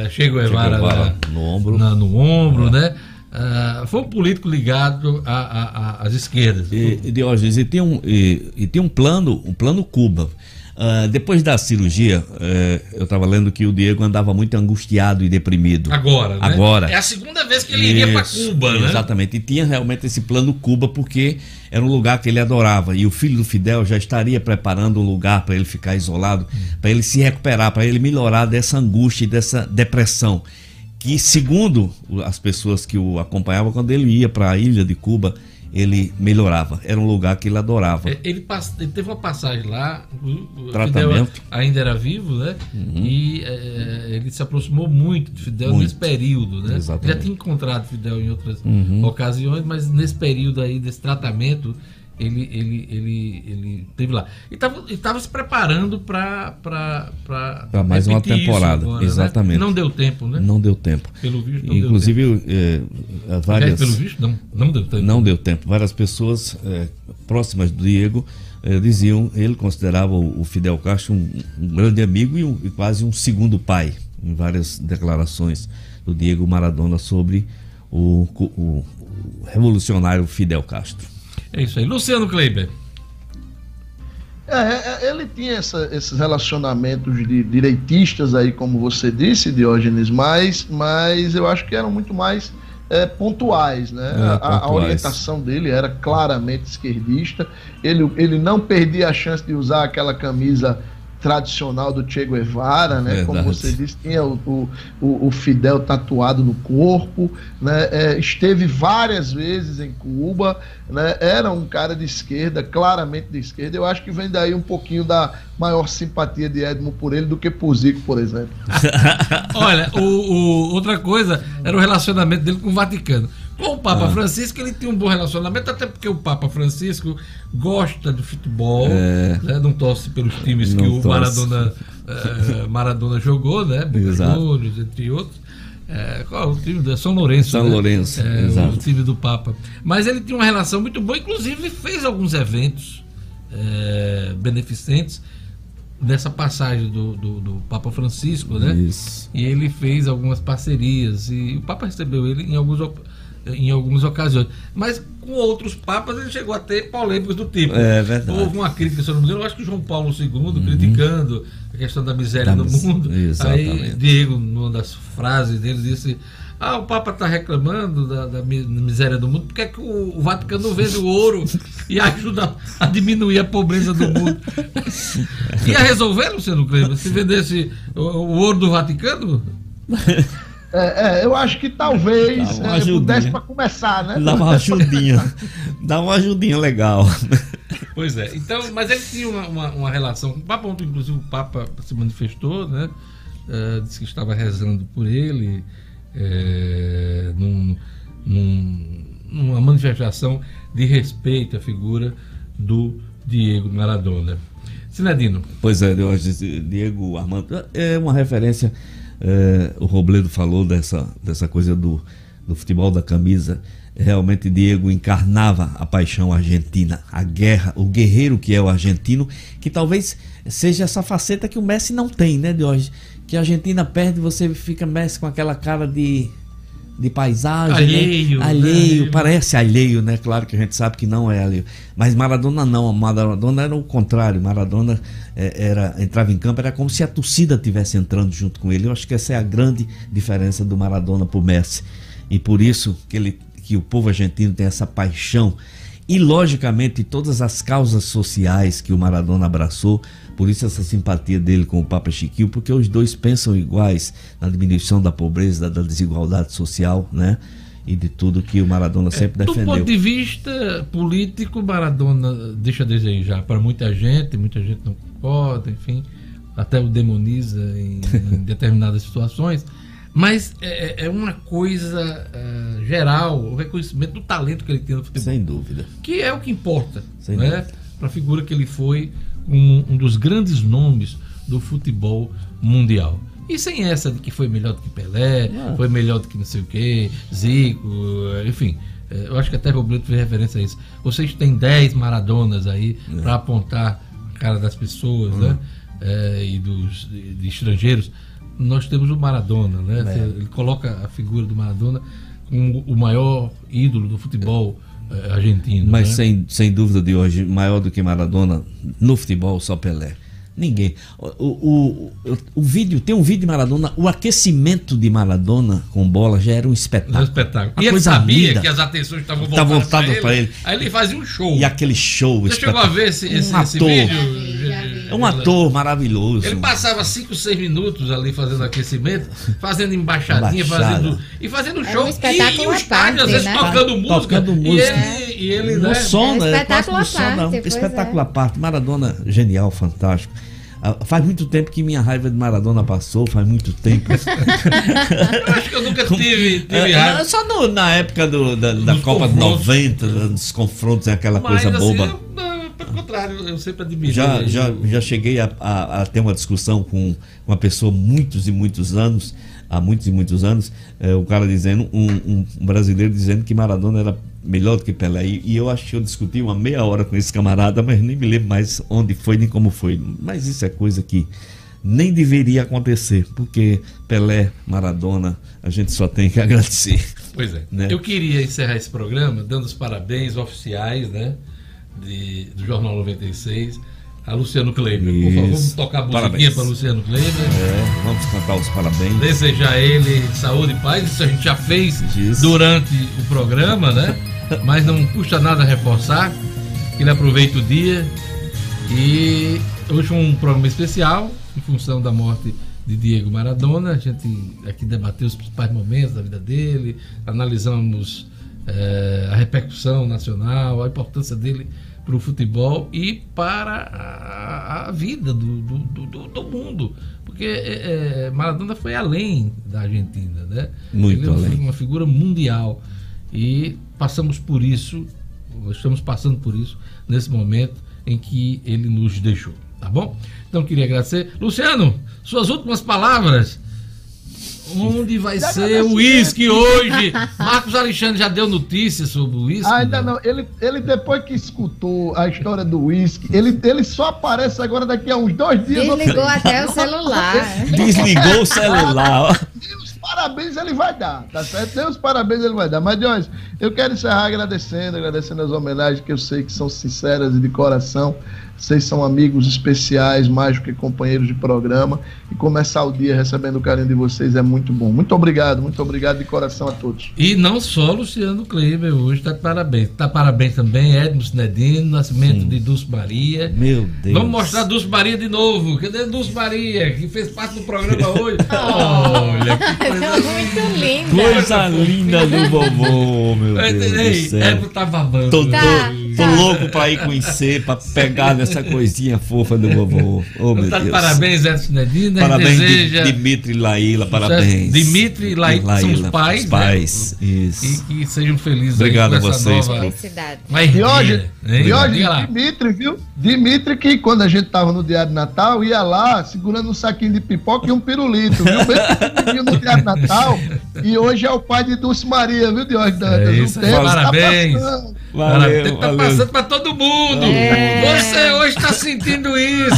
É, Che Guevara, no ombro, na, no ombro é. né? Uh, foi um político ligado às esquerdas. E, e, Diógenes, e tem um, e, e, tem um plano, um plano Cuba. Uh, depois da cirurgia, uh, eu estava lendo que o Diego andava muito angustiado e deprimido. Agora, né? Agora. É a segunda vez que ele Isso, iria para Cuba, né? Exatamente. E tinha realmente esse plano Cuba, porque era um lugar que ele adorava. E o filho do Fidel já estaria preparando um lugar para ele ficar isolado, hum. para ele se recuperar, para ele melhorar dessa angústia e dessa depressão. Que, segundo as pessoas que o acompanhavam, quando ele ia para a ilha de Cuba, ele melhorava. Era um lugar que ele adorava. É, ele, ele teve uma passagem lá. Fidel ainda era vivo, né? Uhum. E é, ele se aproximou muito de Fidel muito. nesse período, né? Exatamente. Já tinha encontrado Fidel em outras uhum. ocasiões, mas nesse período aí desse tratamento, ele, ele, ele, ele teve lá. E estava se preparando para mais uma temporada. Agora, né? Exatamente. Né? Não deu tempo, né? Não deu tempo. Pelo visto, não Inclusive, deu tempo. É, várias. pelo visto, não, não deu tempo. Não deu tempo. Várias pessoas é, próximas do Diego é, diziam, ele considerava o, Fidel Castro um, um grande amigo e, um, e quase um segundo pai, em várias declarações do Diego Maradona sobre o, o, o revolucionário Fidel Castro. É isso aí. Luciano Kleiber. É, é, é, ele tinha essa, esses relacionamentos de direitistas aí, como você disse, Diógenes, mas, mas eu acho que eram muito mais é, pontuais, né? É, a, pontuais. a, orientação dele era claramente esquerdista. Ele, ele não perdia a chance de usar aquela camisa tradicional do Che Guevara, né? Verdade. Como você disse, tinha o, o, o Fidel tatuado no corpo, né? É, esteve várias vezes em Cuba, né? Era um cara de esquerda, claramente de esquerda. Eu acho que vem daí um pouquinho da maior simpatia de Edmo por ele do que por Zico, por exemplo. Olha, o, o, outra coisa era o relacionamento dele com o Vaticano. Com o Papa ah. Francisco, ele tinha um bom relacionamento, até porque o Papa Francisco gosta de futebol, é. né? não torce pelos times não que o Maradona, eh, Maradona jogou, né? Juniors, entre outros. É, qual é o time? São Lourenço. São né? Lourenço, é, exato. O time do Papa. Mas ele tinha uma relação muito boa, inclusive fez alguns eventos é, beneficentes nessa passagem do, do, do, Papa Francisco, né? Isso. E ele fez algumas parcerias e o Papa recebeu ele em alguns em algumas ocasiões. Mas com outros papas ele chegou a ter polêmicas do tipo. É verdade. Houve uma crítica, se eu não me engano, eu acho que João Paulo II uhum. criticando a questão da miséria da no mundo. Exatamente. Aí Diego, numa das frases dele, disse. Ah, o Papa está reclamando da, da, miséria do mundo, porque é que o, o Vaticano não vende o ouro e ajuda a diminuir a pobreza do mundo? Ia resolver, Luciano Kleber, se vendesse o, o ouro do Vaticano? É, é, eu acho que talvez é, pudesse para começar, né? Dá uma ajudinha. Dá uma ajudinha legal. Pois é. Então, mas ele tinha uma, uma, uma relação com o Papa, ontem, inclusive o Papa se manifestou, né? Uh, disse que estava rezando por ele é, num, num, numa manifestação de respeito à figura do Diego Maradona. Sinadino. Pois é, Diego Armando é uma referência é, o Robledo falou dessa, dessa coisa do, do futebol da camisa. Realmente, Diego encarnava a paixão argentina, a guerra, o guerreiro que é o argentino, que talvez seja essa faceta que o Messi não tem, né, de hoje? Que a Argentina perde, você fica Messi com aquela cara de de paisagem. Alheio. Né? Alheio, né? parece alheio, né? Claro que a gente sabe que não é alheio. Mas Maradona não, Maradona era o contrário. Maradona era, entrava em campo, era como se a torcida estivesse entrando junto com ele. Eu acho que essa é a grande diferença do Maradona pro Messi. E por isso que, ele, que o povo argentino tem essa paixão. E, logicamente, todas as causas sociais que o Maradona abraçou, por isso essa simpatia dele com o Papa Chiquinho, porque os dois pensam iguais na diminuição da pobreza, da desigualdade social, né? E de tudo que o Maradona sempre é, defendeu. Do ponto de vista político, Maradona deixa a desejar para muita gente, muita gente não concorda, enfim, até o demoniza em, em determinadas situações. Mas é, é, é uma coisa uh, geral, o reconhecimento do talento que ele tem no futebol. Sem dúvida. Que é o que importa, Sem né? Para a figura que ele foi um, um, dos grandes nomes do futebol mundial. E sem essa de que foi melhor do que Pelé, ah. foi melhor do que não sei o quê, Zico, enfim. É, eu acho que até o Brito fez referência a isso. Vocês têm 10 Maradonas aí é. para apontar a cara das pessoas, né? É, e dos de, de estrangeiros nós temos o Maradona, né? É. Ele coloca a figura do Maradona como o maior ídolo do futebol eh, argentino. Mas né? sem, sem dúvida de hoje, maior do que Maradona no futebol, só Pelé. Ninguém. O, o, o, o, vídeo, tem um vídeo de Maradona, o aquecimento de Maradona com bola já era um espetáculo. Um espetáculo. Uma e ele sabia linda. que as atenções estavam voltadas, tá para ele, ele, Aí ele fazia um show. E aquele show Você chegou a ver esse, esse, um esse vídeo? É um ator maravilhoso. Ele passava 5, 6 minutos ali fazendo aquecimento, fazendo embaixadinha, fazendo. E fazendo show. Um espetáculo e, e os às vezes né? tocando música. Tocando música. E ele, e ele né? som, né? Espetáculo à parte. Espetáculo à parte. Maradona, genial, fantástico. Ah, faz muito tempo que minha raiva de Maradona passou, faz muito tempo. eu acho que eu nunca tive, tive é, raiva. Só no, na época do, da, da Copa de 90, dos confrontos, aquela Mas, coisa assim, boba. Eu, pelo contrário, eu sempre admiro. Já, já, já cheguei a, a, a, ter uma discussão com uma pessoa muitos e muitos anos, há muitos e muitos anos, é, o cara dizendo, um, um brasileiro dizendo que Maradona era melhor do que Pelé. E, eu acho que eu discuti uma meia hora com esse camarada, mas nem me lembro mais onde foi nem como foi. Mas isso é coisa que nem deveria acontecer, porque Pelé, Maradona, a gente só tem que agradecer. Pois é. Né? Eu queria encerrar esse programa dando os parabéns oficiais, né? De, do Jornal 96 a Luciano Kleber. Por favor, vamos tocar a musiquinha para Luciano Kleber. É, vamos cantar os parabéns. Desejar a ele saúde e paz. Isso a gente já fez isso. durante o programa, né? Mas não custa nada reforçar. Que ele aproveite o dia. E hoje um programa especial em função da morte de Diego Maradona. A gente aqui debateu os principais momentos da vida dele, analisamos é, a repercussão nacional, a importância dele para o futebol e para a, a vida do, do, do, do, mundo. Porque é, é, Maradona foi além da Argentina, né? Muito Ele além. É uma figura mundial. E passamos por isso, estamos passando por isso nesse momento em que ele nos deixou. Tá bom? Então queria agradecer. Luciano, suas últimas palavras Onde vai ser o uísque hoje? Marcos Alexandre já deu notícias sobre o uísque? Ainda não. Ele, ele, depois que escutou a história do uísque, ele, ele só aparece agora daqui a uns dois dias. Desligou até o celular. Desligou o celular. Parabéns ele vai dar, tá certo? Deus parabéns ele vai dar. Mas, Jones, eu quero encerrar agradecendo, agradecendo as homenagens que eu sei que são sinceras e de coração. Vocês são amigos especiais, mais do que companheiros de programa. E começar o dia recebendo o carinho de vocês é muito bom. Muito obrigado, muito obrigado de coração a todos. E não só Luciano Kleber hoje está de parabéns. Está parabéns também Edmo Nedino, nascimento Sim. de Dulce Maria. Meu Deus. Vamos mostrar Dulce Maria de novo. Cadê Dulce Maria, que fez parte do programa hoje? Olha, que coisa muito linda. Coisa linda do vovô, meu Deus. Ei. Edmo tá babando. Tô, tá. Tô louco pra ir conhecer, pra pegar nessa coisinha fofa do vovô. Oh, meu tá Deus. Parabéns, Edson Nedina. Parabéns, deseja... Dimitri e Laíla, parabéns. Dimitri e Laíla, são os pais. Os pais, né? isso. E que sejam felizes Obrigado a vocês. Nova... Mas, e hoje, e hoje Dimitri, viu? Dimitri que quando a gente tava no dia de Natal, ia lá segurando um saquinho de pipoca e um pirulito, viu? Mesmo no dia de Natal. E hoje é o pai de Dulce Maria, viu, Diógenes É isso, tá parabéns. Tá Valeu, tá valeu. passando para todo mundo. É. Você hoje está se sentindo isso.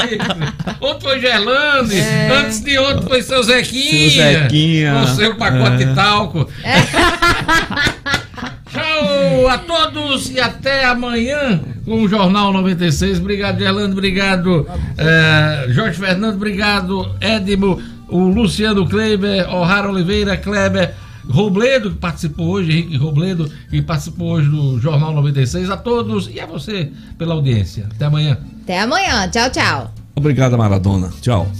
Outro foi Gerlande, é. antes de outro foi seu Zequinha. Seu Zequinha. Com seu pacote é. de talco. É. Tchau a todos e até amanhã com o Jornal 96. Obrigado, Gerlando. Obrigado, é, Jorge Fernando. Obrigado, Edmo. O Luciano Kleber, O'Hara Oliveira, Kleber. Robledo, que participou hoje, Henrique Robledo, que participou hoje do Jornal 96. A todos e a você pela audiência. Até amanhã. Até amanhã. Tchau, tchau. Obrigado, Maradona. Tchau.